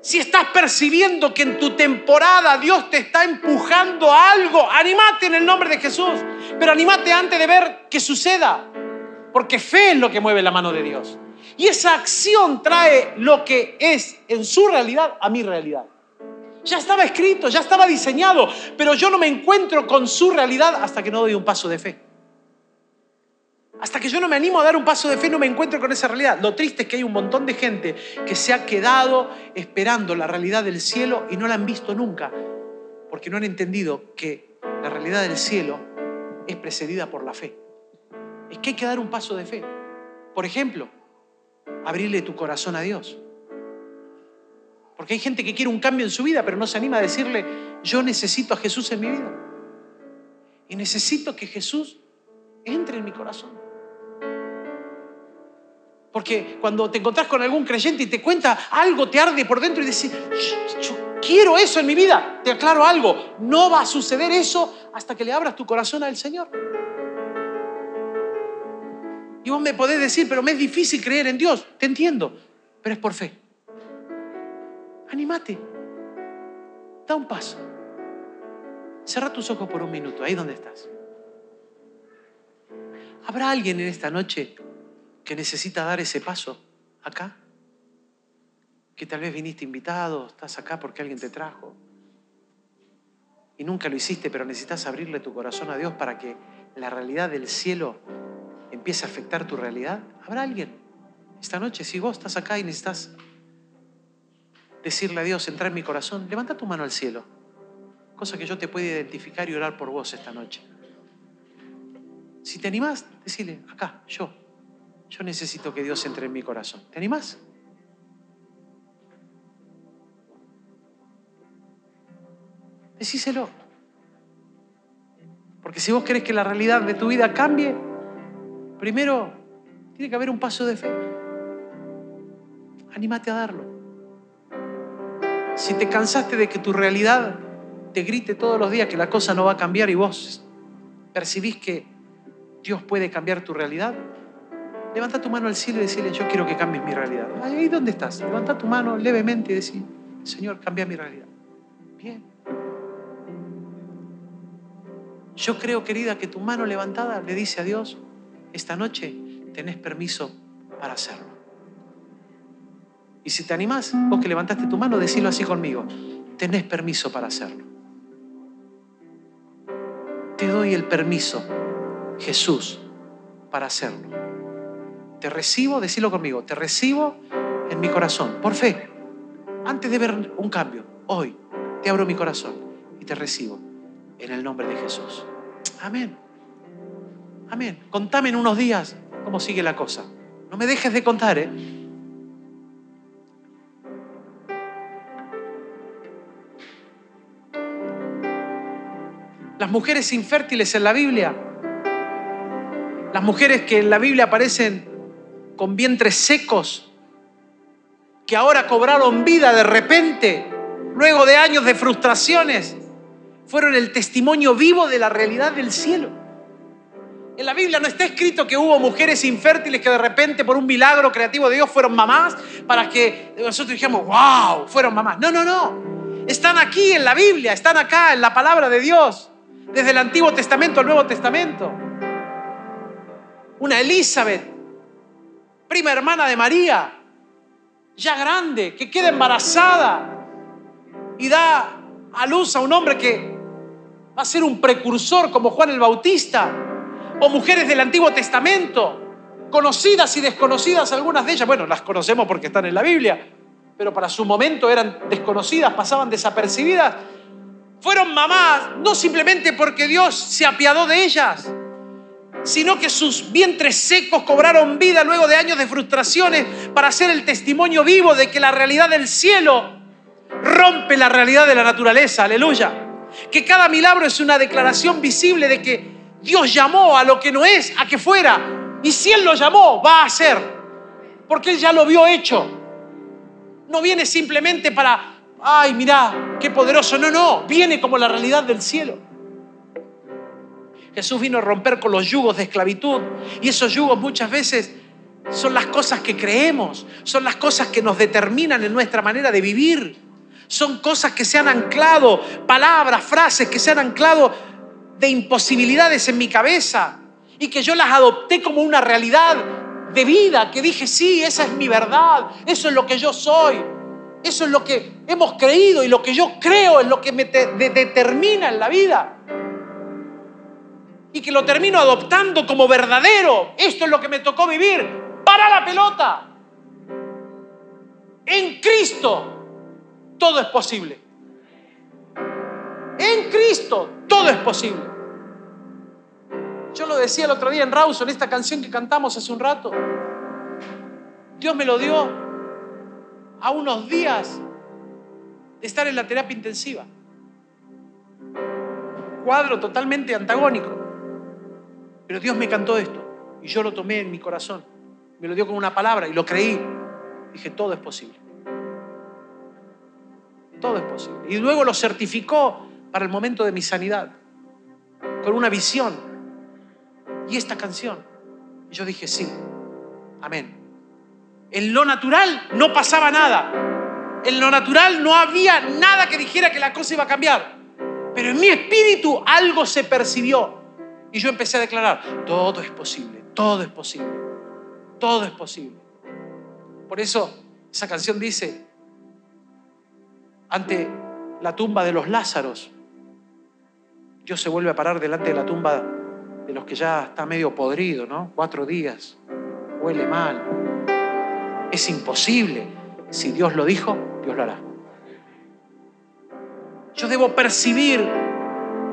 Si estás percibiendo que en tu temporada Dios te está empujando a algo, animate en el nombre de Jesús. Pero animate antes de ver que suceda. Porque fe es lo que mueve la mano de Dios. Y esa acción trae lo que es en su realidad a mi realidad. Ya estaba escrito, ya estaba diseñado, pero yo no me encuentro con su realidad hasta que no doy un paso de fe. Hasta que yo no me animo a dar un paso de fe, no me encuentro con esa realidad. Lo triste es que hay un montón de gente que se ha quedado esperando la realidad del cielo y no la han visto nunca, porque no han entendido que la realidad del cielo es precedida por la fe. Es que hay que dar un paso de fe. Por ejemplo, abrirle tu corazón a Dios. Porque hay gente que quiere un cambio en su vida, pero no se anima a decirle, yo necesito a Jesús en mi vida. Y necesito que Jesús entre en mi corazón. Porque cuando te encontrás con algún creyente y te cuenta algo, te arde por dentro y decís, yo quiero eso en mi vida. Te aclaro algo, no va a suceder eso hasta que le abras tu corazón al Señor. Y vos me podés decir, pero me es difícil creer en Dios. Te entiendo, pero es por fe. Anímate. Da un paso. Cerra tus ojos por un minuto, ahí donde estás. ¿Habrá alguien en esta noche que necesita dar ese paso acá? Que tal vez viniste invitado, estás acá porque alguien te trajo. Y nunca lo hiciste, pero necesitas abrirle tu corazón a Dios para que la realidad del cielo empiece a afectar tu realidad. ¿Habrá alguien esta noche? Si vos estás acá y necesitas decirle a Dios, entrar en mi corazón, levanta tu mano al cielo. Cosa que yo te pueda identificar y orar por vos esta noche. Si te animás, decile, acá, yo, yo necesito que Dios entre en mi corazón. ¿Te animás? Decíselo. Porque si vos querés que la realidad de tu vida cambie, primero tiene que haber un paso de fe. Anímate a darlo. Si te cansaste de que tu realidad te grite todos los días que la cosa no va a cambiar y vos percibís que Dios puede cambiar tu realidad, Levanta tu mano al cielo y decirle, yo quiero que cambies mi realidad. Ahí donde estás. Levanta tu mano levemente y decir, Señor, cambia mi realidad. Bien. Yo creo, querida, que tu mano levantada le dice a Dios, esta noche tenés permiso para hacerlo. Y si te animás, vos que levantaste tu mano, decilo así conmigo, tenés permiso para hacerlo. Te doy el permiso, Jesús, para hacerlo. Te recibo, decilo conmigo, te recibo en mi corazón, por fe. Antes de ver un cambio, hoy te abro mi corazón y te recibo en el nombre de Jesús. Amén. Amén. Contame en unos días cómo sigue la cosa. No me dejes de contar, ¿eh? Las mujeres infértiles en la Biblia, las mujeres que en la Biblia aparecen con vientres secos, que ahora cobraron vida de repente, luego de años de frustraciones, fueron el testimonio vivo de la realidad del cielo. En la Biblia no está escrito que hubo mujeres infértiles que de repente por un milagro creativo de Dios fueron mamás para que nosotros dijéramos, wow, fueron mamás. No, no, no. Están aquí en la Biblia, están acá en la palabra de Dios, desde el Antiguo Testamento al Nuevo Testamento. Una Elizabeth prima hermana de María, ya grande, que queda embarazada y da a luz a un hombre que va a ser un precursor como Juan el Bautista, o mujeres del Antiguo Testamento, conocidas y desconocidas algunas de ellas, bueno, las conocemos porque están en la Biblia, pero para su momento eran desconocidas, pasaban desapercibidas, fueron mamás no simplemente porque Dios se apiadó de ellas, sino que sus vientres secos cobraron vida luego de años de frustraciones para ser el testimonio vivo de que la realidad del cielo rompe la realidad de la naturaleza, aleluya. Que cada milagro es una declaración visible de que Dios llamó a lo que no es a que fuera. Y si Él lo llamó, va a ser. Porque Él ya lo vio hecho. No viene simplemente para, ay, mira, qué poderoso. No, no, viene como la realidad del cielo. Jesús vino a romper con los yugos de esclavitud. Y esos yugos muchas veces son las cosas que creemos, son las cosas que nos determinan en nuestra manera de vivir. Son cosas que se han anclado, palabras, frases que se han anclado de imposibilidades en mi cabeza y que yo las adopté como una realidad de vida, que dije, sí, esa es mi verdad, eso es lo que yo soy, eso es lo que hemos creído y lo que yo creo es lo que me determina en la vida. y que lo termino adoptando como verdadero. Esto es lo que me tocó vivir. Para la pelota. En Cristo todo es posible. En Cristo todo es posible. Yo lo decía el otro día en Rawson, esta canción que cantamos hace un rato. Dios me lo dio a unos días de estar en la terapia intensiva. Cuadro totalmente antagónico. Pero Dios me cantó esto y yo lo tomé en mi corazón. Me lo dio con una palabra y lo creí. Dije, todo es posible. Todo es posible. Y luego lo certificó para el momento de mi sanidad, con una visión. Y esta canción. Y yo dije, sí, amén. En lo natural no pasaba nada. En lo natural no había nada que dijera que la cosa iba a cambiar. Pero en mi espíritu algo se percibió. Y yo empecé a declarar, todo es posible, todo es posible, todo es posible. Por eso esa canción dice, ante la tumba de los Lázaros, Dios se vuelve a parar delante de la tumba de los que ya está medio podrido, ¿no? Cuatro días, huele mal. Es imposible. Si Dios lo dijo, Dios lo hará. Yo debo percibir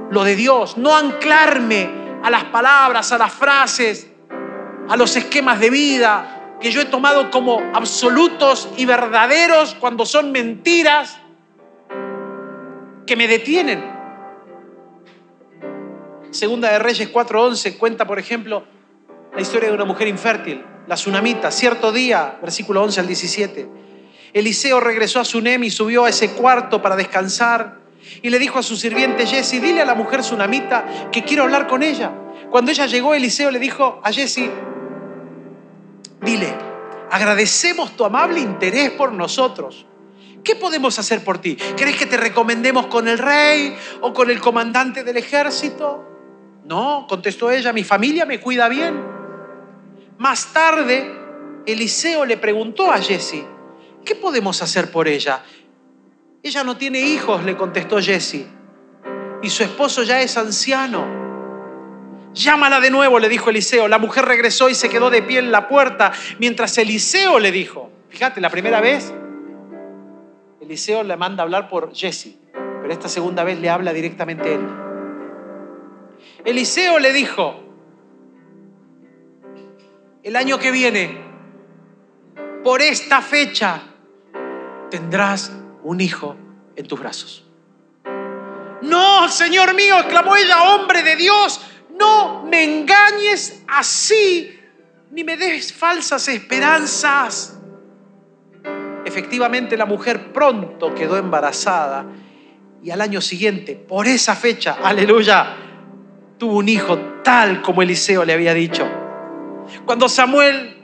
lo de Dios, no anclarme a las palabras, a las frases, a los esquemas de vida que yo he tomado como absolutos y verdaderos cuando son mentiras que me detienen. Segunda de Reyes 4:11 cuenta, por ejemplo, la historia de una mujer infértil, la tsunamita. Cierto día, versículo 11 al 17, Eliseo regresó a Sunem y subió a ese cuarto para descansar y le dijo a su sirviente Jesse, dile a la mujer tsunamita que quiero hablar con ella. Cuando ella llegó, Eliseo le dijo a Jesse, dile, agradecemos tu amable interés por nosotros. ¿Qué podemos hacer por ti? ¿Querés que te recomendemos con el rey o con el comandante del ejército? No, contestó ella, mi familia me cuida bien. Más tarde, Eliseo le preguntó a Jesse, ¿qué podemos hacer por ella? Ella no tiene hijos, le contestó Jesse, y su esposo ya es anciano. Llámala de nuevo, le dijo Eliseo. La mujer regresó y se quedó de pie en la puerta, mientras Eliseo le dijo, fíjate, la primera vez Eliseo le manda a hablar por Jesse, pero esta segunda vez le habla directamente él. Eliseo le dijo, el año que viene, por esta fecha, tendrás un hijo en tus brazos. No, Señor mío, exclamó ella, hombre de Dios, no me engañes así, ni me des falsas esperanzas. Efectivamente, la mujer pronto quedó embarazada y al año siguiente, por esa fecha, aleluya, tuvo un hijo tal como Eliseo le había dicho. Cuando Samuel,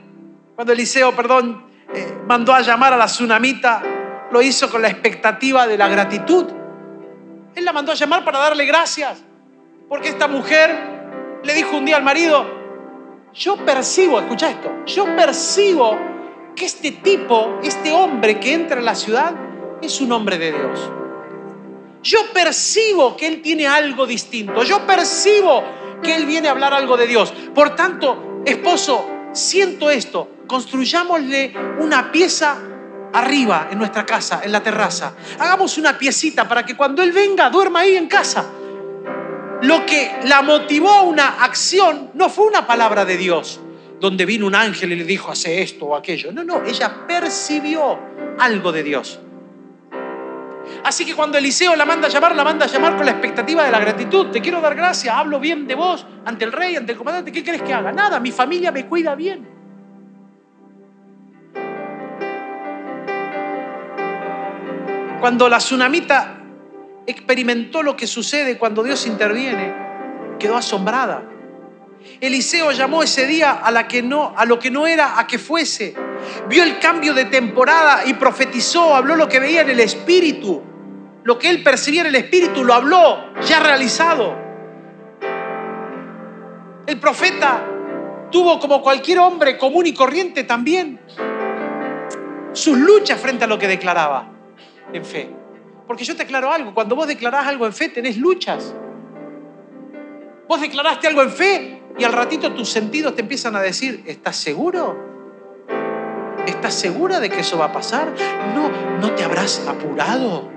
cuando Eliseo, perdón, eh, mandó a llamar a la tsunamita, lo hizo con la expectativa de la gratitud. Él la mandó a llamar para darle gracias, porque esta mujer le dijo un día al marido, yo percibo, escucha esto, yo percibo que este tipo, este hombre que entra en la ciudad, es un hombre de Dios. Yo percibo que Él tiene algo distinto. Yo percibo que Él viene a hablar algo de Dios. Por tanto, esposo, siento esto. Construyámosle una pieza arriba en nuestra casa, en la terraza. Hagamos una piecita para que cuando Él venga duerma ahí en casa. Lo que la motivó a una acción no fue una palabra de Dios, donde vino un ángel y le dijo, hace esto o aquello. No, no, ella percibió algo de Dios. Así que cuando Eliseo la manda a llamar, la manda a llamar con la expectativa de la gratitud. Te quiero dar gracias, hablo bien de vos ante el rey, ante el comandante. ¿Qué querés que haga? Nada, mi familia me cuida bien. Cuando la tsunamita experimentó lo que sucede cuando Dios interviene, quedó asombrada. Eliseo llamó ese día a, la que no, a lo que no era a que fuese. Vio el cambio de temporada y profetizó, habló lo que veía en el espíritu. Lo que él percibía en el espíritu lo habló, ya realizado. El profeta tuvo como cualquier hombre común y corriente también sus luchas frente a lo que declaraba en fe. Porque yo te aclaro algo, cuando vos declarás algo en fe tenés luchas. Vos declaraste algo en fe y al ratito tus sentidos te empiezan a decir, ¿estás seguro? ¿Estás segura de que eso va a pasar? No, no te habrás apurado.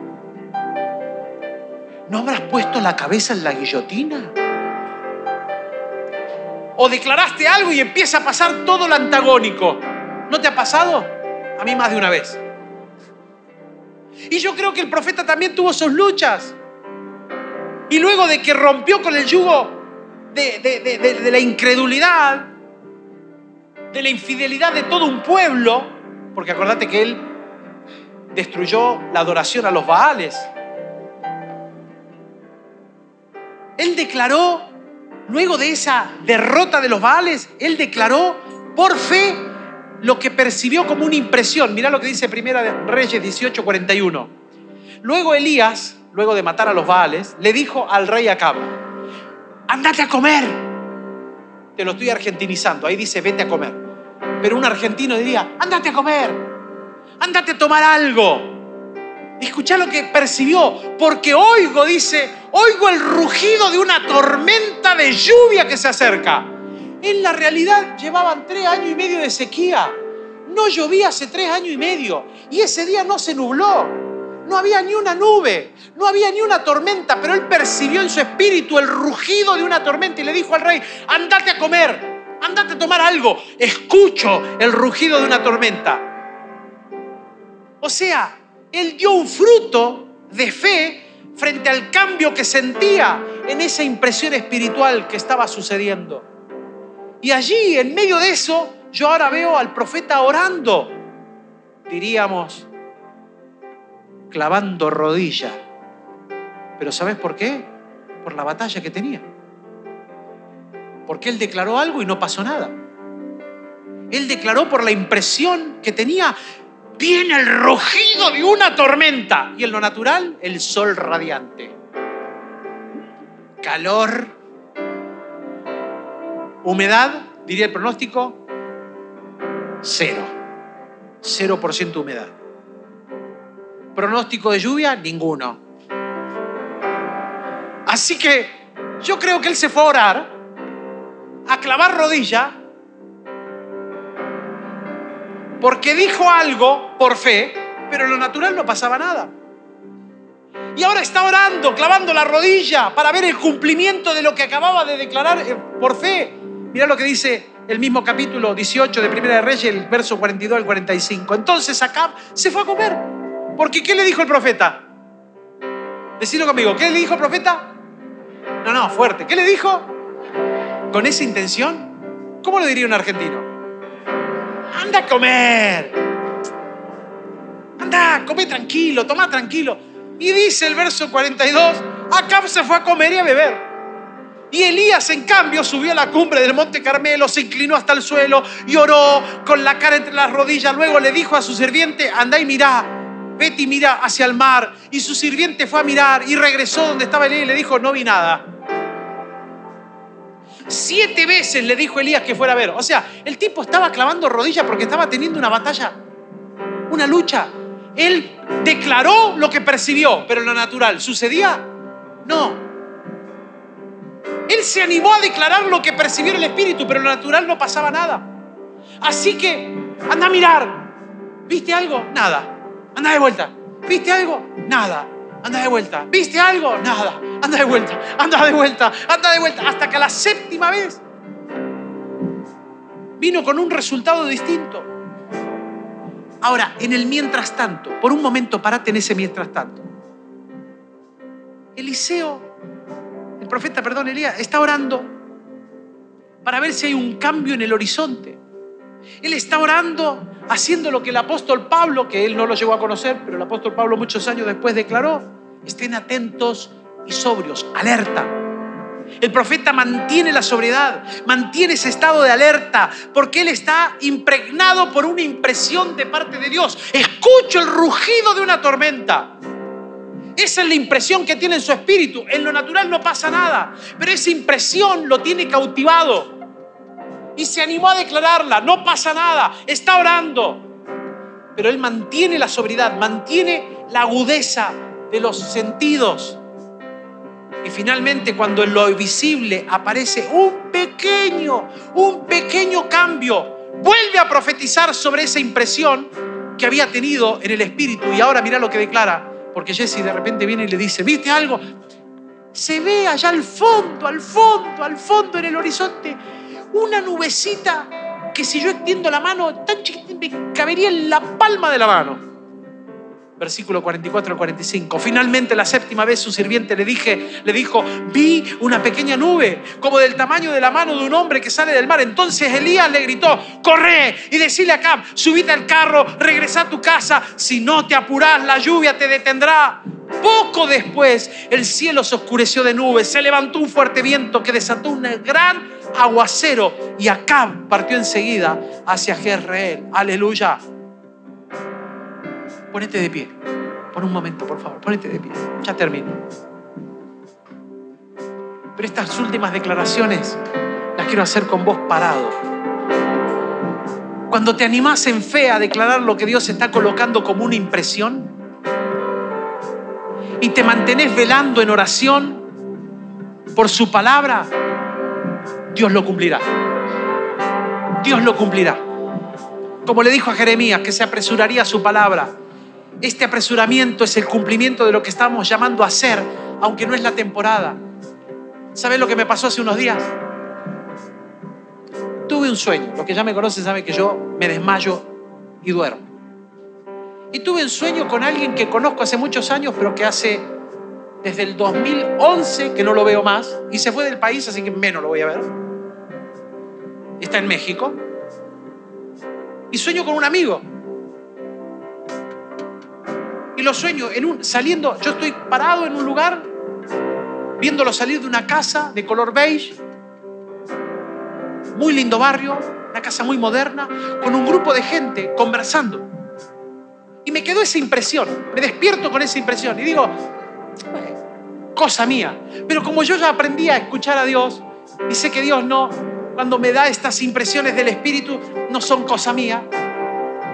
¿No habrás puesto la cabeza en la guillotina? O declaraste algo y empieza a pasar todo lo antagónico. ¿No te ha pasado? A mí más de una vez. Y yo creo que el profeta también tuvo sus luchas. Y luego de que rompió con el yugo de, de, la incredulidad, de la infidelidad de todo un pueblo, porque acordate que él destruyó la adoración a los Baales. Él declaró, luego de esa derrota de los Baales, él declaró por fe lo que percibió como una impresión. Mirá lo que dice Primera de Reyes 18:41. Luego Elías, luego de matar a los Baales, le dijo al rey Acab, andate a comer. Te lo estoy argentinizando, ahí dice vete a comer. Pero un argentino diría, andate a comer, andate a tomar algo. Escucha lo que percibió, porque oigo, dice, oigo el rugido de una tormenta de lluvia que se acerca. En la realidad llevaban tres años y medio de sequía. No llovía hace tres años y medio. Y ese día no se nubló. No había ni una nube, no había ni una tormenta, pero él percibió en su espíritu el rugido de una tormenta y le dijo al rey, andate a comer, andate a tomar algo, escucho el rugido de una tormenta. O sea, él dio un fruto de fe frente al cambio que sentía en esa impresión espiritual que estaba sucediendo. Y allí, en medio de eso, yo ahora veo al profeta orando, diríamos, clavando rodilla. Pero ¿sabes por qué? Por la batalla que tenía. Porque él declaró algo y no pasó nada. Él declaró por la impresión que tenía, viene el rugido de una tormenta. Y en lo natural, el sol radiante. Calor Humedad, diría el pronóstico, cero. Cero por ciento humedad. Pronóstico de lluvia, ninguno. Así que yo creo que él se fue a orar, a clavar rodilla, porque dijo algo por fe, pero en lo natural no pasaba nada. Y ahora está orando, clavando la rodilla para ver el cumplimiento de lo que acababa de declarar eh, por fe. Mira lo que dice el mismo capítulo 18 de Primera de Reyes, el verso 42 al 45. Entonces Acab se fue a comer. Porque ¿qué le dijo el profeta? Decilo conmigo, ¿qué le dijo el profeta? No, no, fuerte. ¿Qué le dijo? Con esa intención, ¿cómo lo diría un argentino? Anda a comer. Anda, come tranquilo, toma tranquilo. Y dice el verso 42, Acab se fue a comer y a beber. Y Elías, en cambio, subió a la cumbre del monte Carmelo, se inclinó hasta el suelo, lloró con la cara entre las rodillas. Luego le dijo a su sirviente, anda y mirá, vete y mira hacia el mar. Y su sirviente fue a mirar y regresó donde estaba Elías y le dijo, no vi nada. Siete veces le dijo Elías que fuera a ver. O sea, el tipo estaba clavando rodillas porque estaba teniendo una batalla, una lucha. Él declaró lo que percibió, pero lo natural, ¿sucedía? No. Él se animó a declarar lo que percibió el Espíritu, pero lo natural no pasaba nada. Así que, anda a mirar. ¿Viste algo? Nada. Anda de vuelta. ¿Viste algo? Nada. Anda de vuelta. ¿Viste algo? Nada. Anda de vuelta. Anda de vuelta. Anda de vuelta. Hasta que a la séptima vez vino con un resultado distinto. Ahora, en el mientras tanto, por un momento parate en ese mientras tanto. Eliseo profeta, perdón, Elías, está orando para ver si hay un cambio en el horizonte. Él está orando, haciendo lo que el apóstol Pablo, que él no lo llegó a conocer, pero el apóstol Pablo muchos años después declaró, estén atentos y sobrios, alerta. El profeta mantiene la sobriedad, mantiene ese estado de alerta, porque él está impregnado por una impresión de parte de Dios. Escucho el rugido de una tormenta. Esa es la impresión que tiene en su espíritu. En lo natural no pasa nada, pero esa impresión lo tiene cautivado. Y se animó a declararla, no pasa nada, está orando. Pero él mantiene la sobriedad, mantiene la agudeza de los sentidos. Y finalmente cuando en lo visible aparece un pequeño, un pequeño cambio, vuelve a profetizar sobre esa impresión que había tenido en el espíritu. Y ahora mira lo que declara, porque Jesse de repente viene y le dice, ¿viste algo? Se ve allá al fondo, al fondo, al fondo en el horizonte, una nubecita que si yo extiendo la mano, tan chiquitita, me cabería en la palma de la mano versículo 44 al 45. Finalmente la séptima vez su sirviente le, dije, le dijo, vi una pequeña nube como del tamaño de la mano de un hombre que sale del mar. Entonces Elías le gritó, corre y decile a Cab, subite al carro, regresa a tu casa, si no te apuras la lluvia te detendrá. Poco después el cielo se oscureció de nubes, se levantó un fuerte viento que desató un gran aguacero y Acab partió enseguida hacia Jezreel. Aleluya. Ponete de pie. Por un momento, por favor. Ponete de pie. Ya termino. Pero estas últimas declaraciones las quiero hacer con vos parado. Cuando te animás en fe a declarar lo que Dios está colocando como una impresión y te mantenés velando en oración por su palabra, Dios lo cumplirá. Dios lo cumplirá. Como le dijo a Jeremías, que se apresuraría su palabra este apresuramiento es el cumplimiento de lo que estamos llamando a hacer, aunque no es la temporada. ¿Sabes lo que me pasó hace unos días? Tuve un sueño. Los que ya me conocen saben que yo me desmayo y duermo. Y tuve un sueño con alguien que conozco hace muchos años, pero que hace desde el 2011 que no lo veo más. Y se fue del país, así que menos lo voy a ver. Está en México. Y sueño con un amigo y lo sueño en un, saliendo, yo estoy parado en un lugar, viéndolo salir de una casa de color beige, muy lindo barrio, una casa muy moderna, con un grupo de gente conversando. Y me quedó esa impresión, me despierto con esa impresión y digo, cosa mía. Pero como yo ya aprendí a escuchar a Dios y sé que Dios no, cuando me da estas impresiones del Espíritu, no son cosa mía,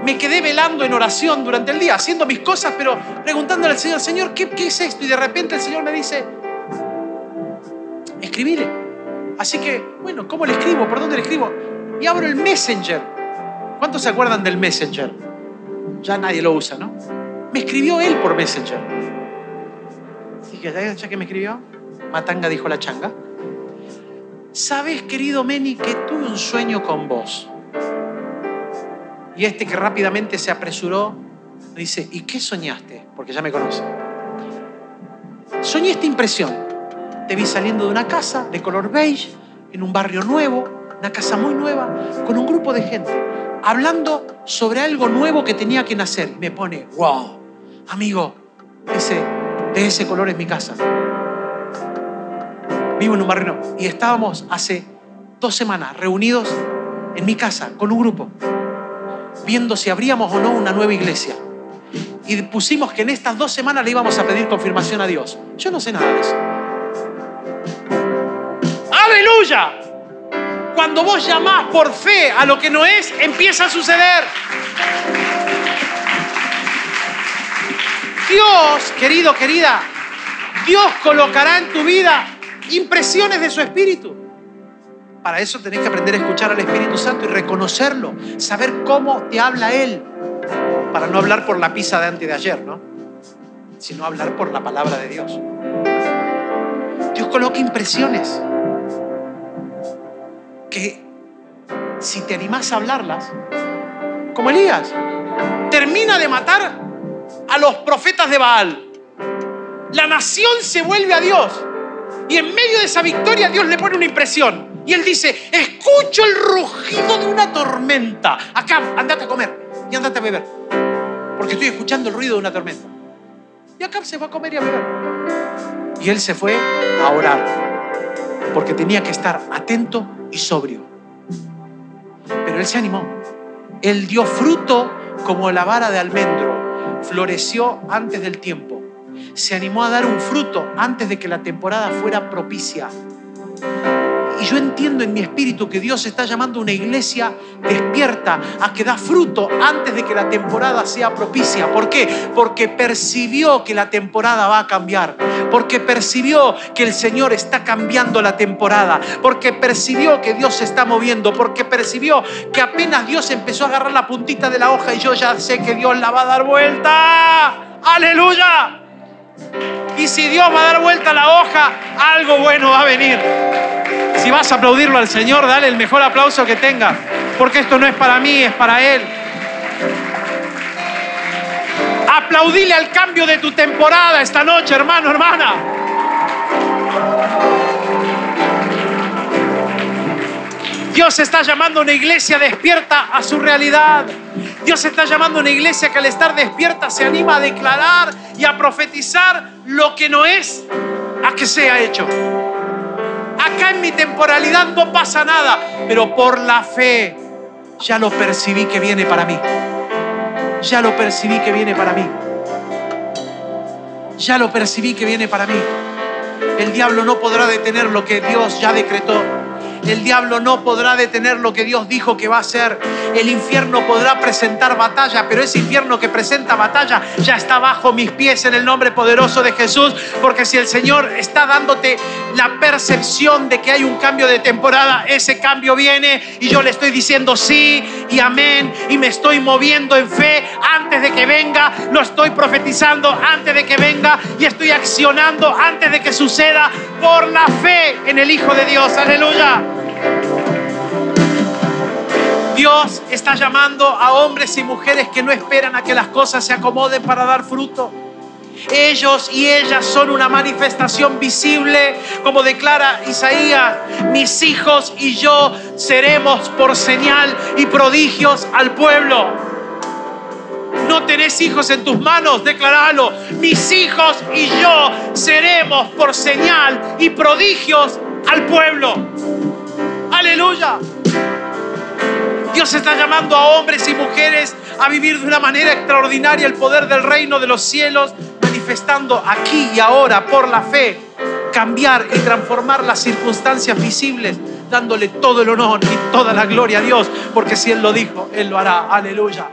me quedé velando en oración durante el día, haciendo mis cosas, pero preguntándole al Señor, Señor, ¿qué, qué es esto? Y de repente el Señor me dice, escribile. Así que, bueno, ¿cómo le escribo? ¿Por dónde le escribo? Y abro el Messenger. ¿Cuántos se acuerdan del Messenger? Ya nadie lo usa, ¿no? Me escribió él por Messenger. Que ya que me escribió, Matanga dijo la changa. Sabes, querido Meni, que tuve un sueño con vos. Y este que rápidamente se apresuró, dice, ¿y qué soñaste? Porque ya me conoce. Soñé esta impresión. Te vi saliendo de una casa de color beige, en un barrio nuevo, una casa muy nueva, con un grupo de gente, hablando sobre algo nuevo que tenía que nacer. Me pone, wow, amigo, ese, de ese color es mi casa. Vivo en un barrio nuevo. Y estábamos hace dos semanas reunidos en mi casa con un grupo viendo si abríamos o no una nueva iglesia. Y pusimos que en estas dos semanas le íbamos a pedir confirmación a Dios. Yo no sé nada de eso. ¡Aleluya! Cuando vos llamás por fe a lo que no es, empieza a suceder. Dios, querido, querida, Dios colocará en tu vida impresiones de su espíritu. Para eso tenés que aprender a escuchar al Espíritu Santo y reconocerlo, saber cómo te habla Él, para no hablar por la pizza de antes de ayer, ¿no? Sino hablar por la palabra de Dios. Dios coloca impresiones que si te animás a hablarlas, como Elías, termina de matar a los profetas de Baal. La nación se vuelve a Dios. Y en medio de esa victoria Dios le pone una impresión. Y él dice, escucho el rugido de una tormenta. Acá, andate a comer y andate a beber. Porque estoy escuchando el ruido de una tormenta. Y acá se fue a comer y a beber. Y él se fue a orar. Porque tenía que estar atento y sobrio. Pero él se animó. Él dio fruto como la vara de almendro. Floreció antes del tiempo. Se animó a dar un fruto antes de que la temporada fuera propicia. Yo entiendo en mi espíritu que Dios está llamando a una iglesia despierta a que da fruto antes de que la temporada sea propicia. ¿Por qué? Porque percibió que la temporada va a cambiar. porque percibió que el Señor está cambiando la temporada, porque percibió que Dios se está moviendo, porque percibió que apenas Dios empezó a agarrar la puntita de la hoja y yo ya sé que Dios la va a dar vuelta. Aleluya. Y si Dios va a dar vuelta la hoja, algo bueno va a venir. Si vas a aplaudirlo al Señor, dale el mejor aplauso que tenga, porque esto no es para mí, es para Él. Aplaudile al cambio de tu temporada esta noche, hermano, hermana. Dios está llamando a una iglesia despierta a su realidad. Dios está llamando a una iglesia que al estar despierta se anima a declarar y a profetizar lo que no es a que sea hecho. Acá en mi temporalidad no pasa nada, pero por la fe ya lo percibí que viene para mí. Ya lo percibí que viene para mí. Ya lo percibí que viene para mí. El diablo no podrá detener lo que Dios ya decretó. El diablo no podrá detener lo que Dios dijo que va a hacer. El infierno podrá presentar batalla, pero ese infierno que presenta batalla ya está bajo mis pies en el nombre poderoso de Jesús. Porque si el Señor está dándote la percepción de que hay un cambio de temporada, ese cambio viene y yo le estoy diciendo sí y amén y me estoy moviendo en fe antes de que venga, lo estoy profetizando antes de que venga y estoy accionando antes de que suceda por la fe en el Hijo de Dios. Aleluya. Dios está llamando a hombres y mujeres que no esperan a que las cosas se acomoden para dar fruto. Ellos y ellas son una manifestación visible, como declara Isaías, mis hijos y yo seremos por señal y prodigios al pueblo. No tenés hijos en tus manos, declaralo. Mis hijos y yo seremos por señal y prodigios al pueblo. Aleluya. Dios está llamando a hombres y mujeres a vivir de una manera extraordinaria el poder del reino de los cielos, manifestando aquí y ahora por la fe, cambiar y transformar las circunstancias visibles, dándole todo el honor y toda la gloria a Dios, porque si Él lo dijo, Él lo hará. Aleluya.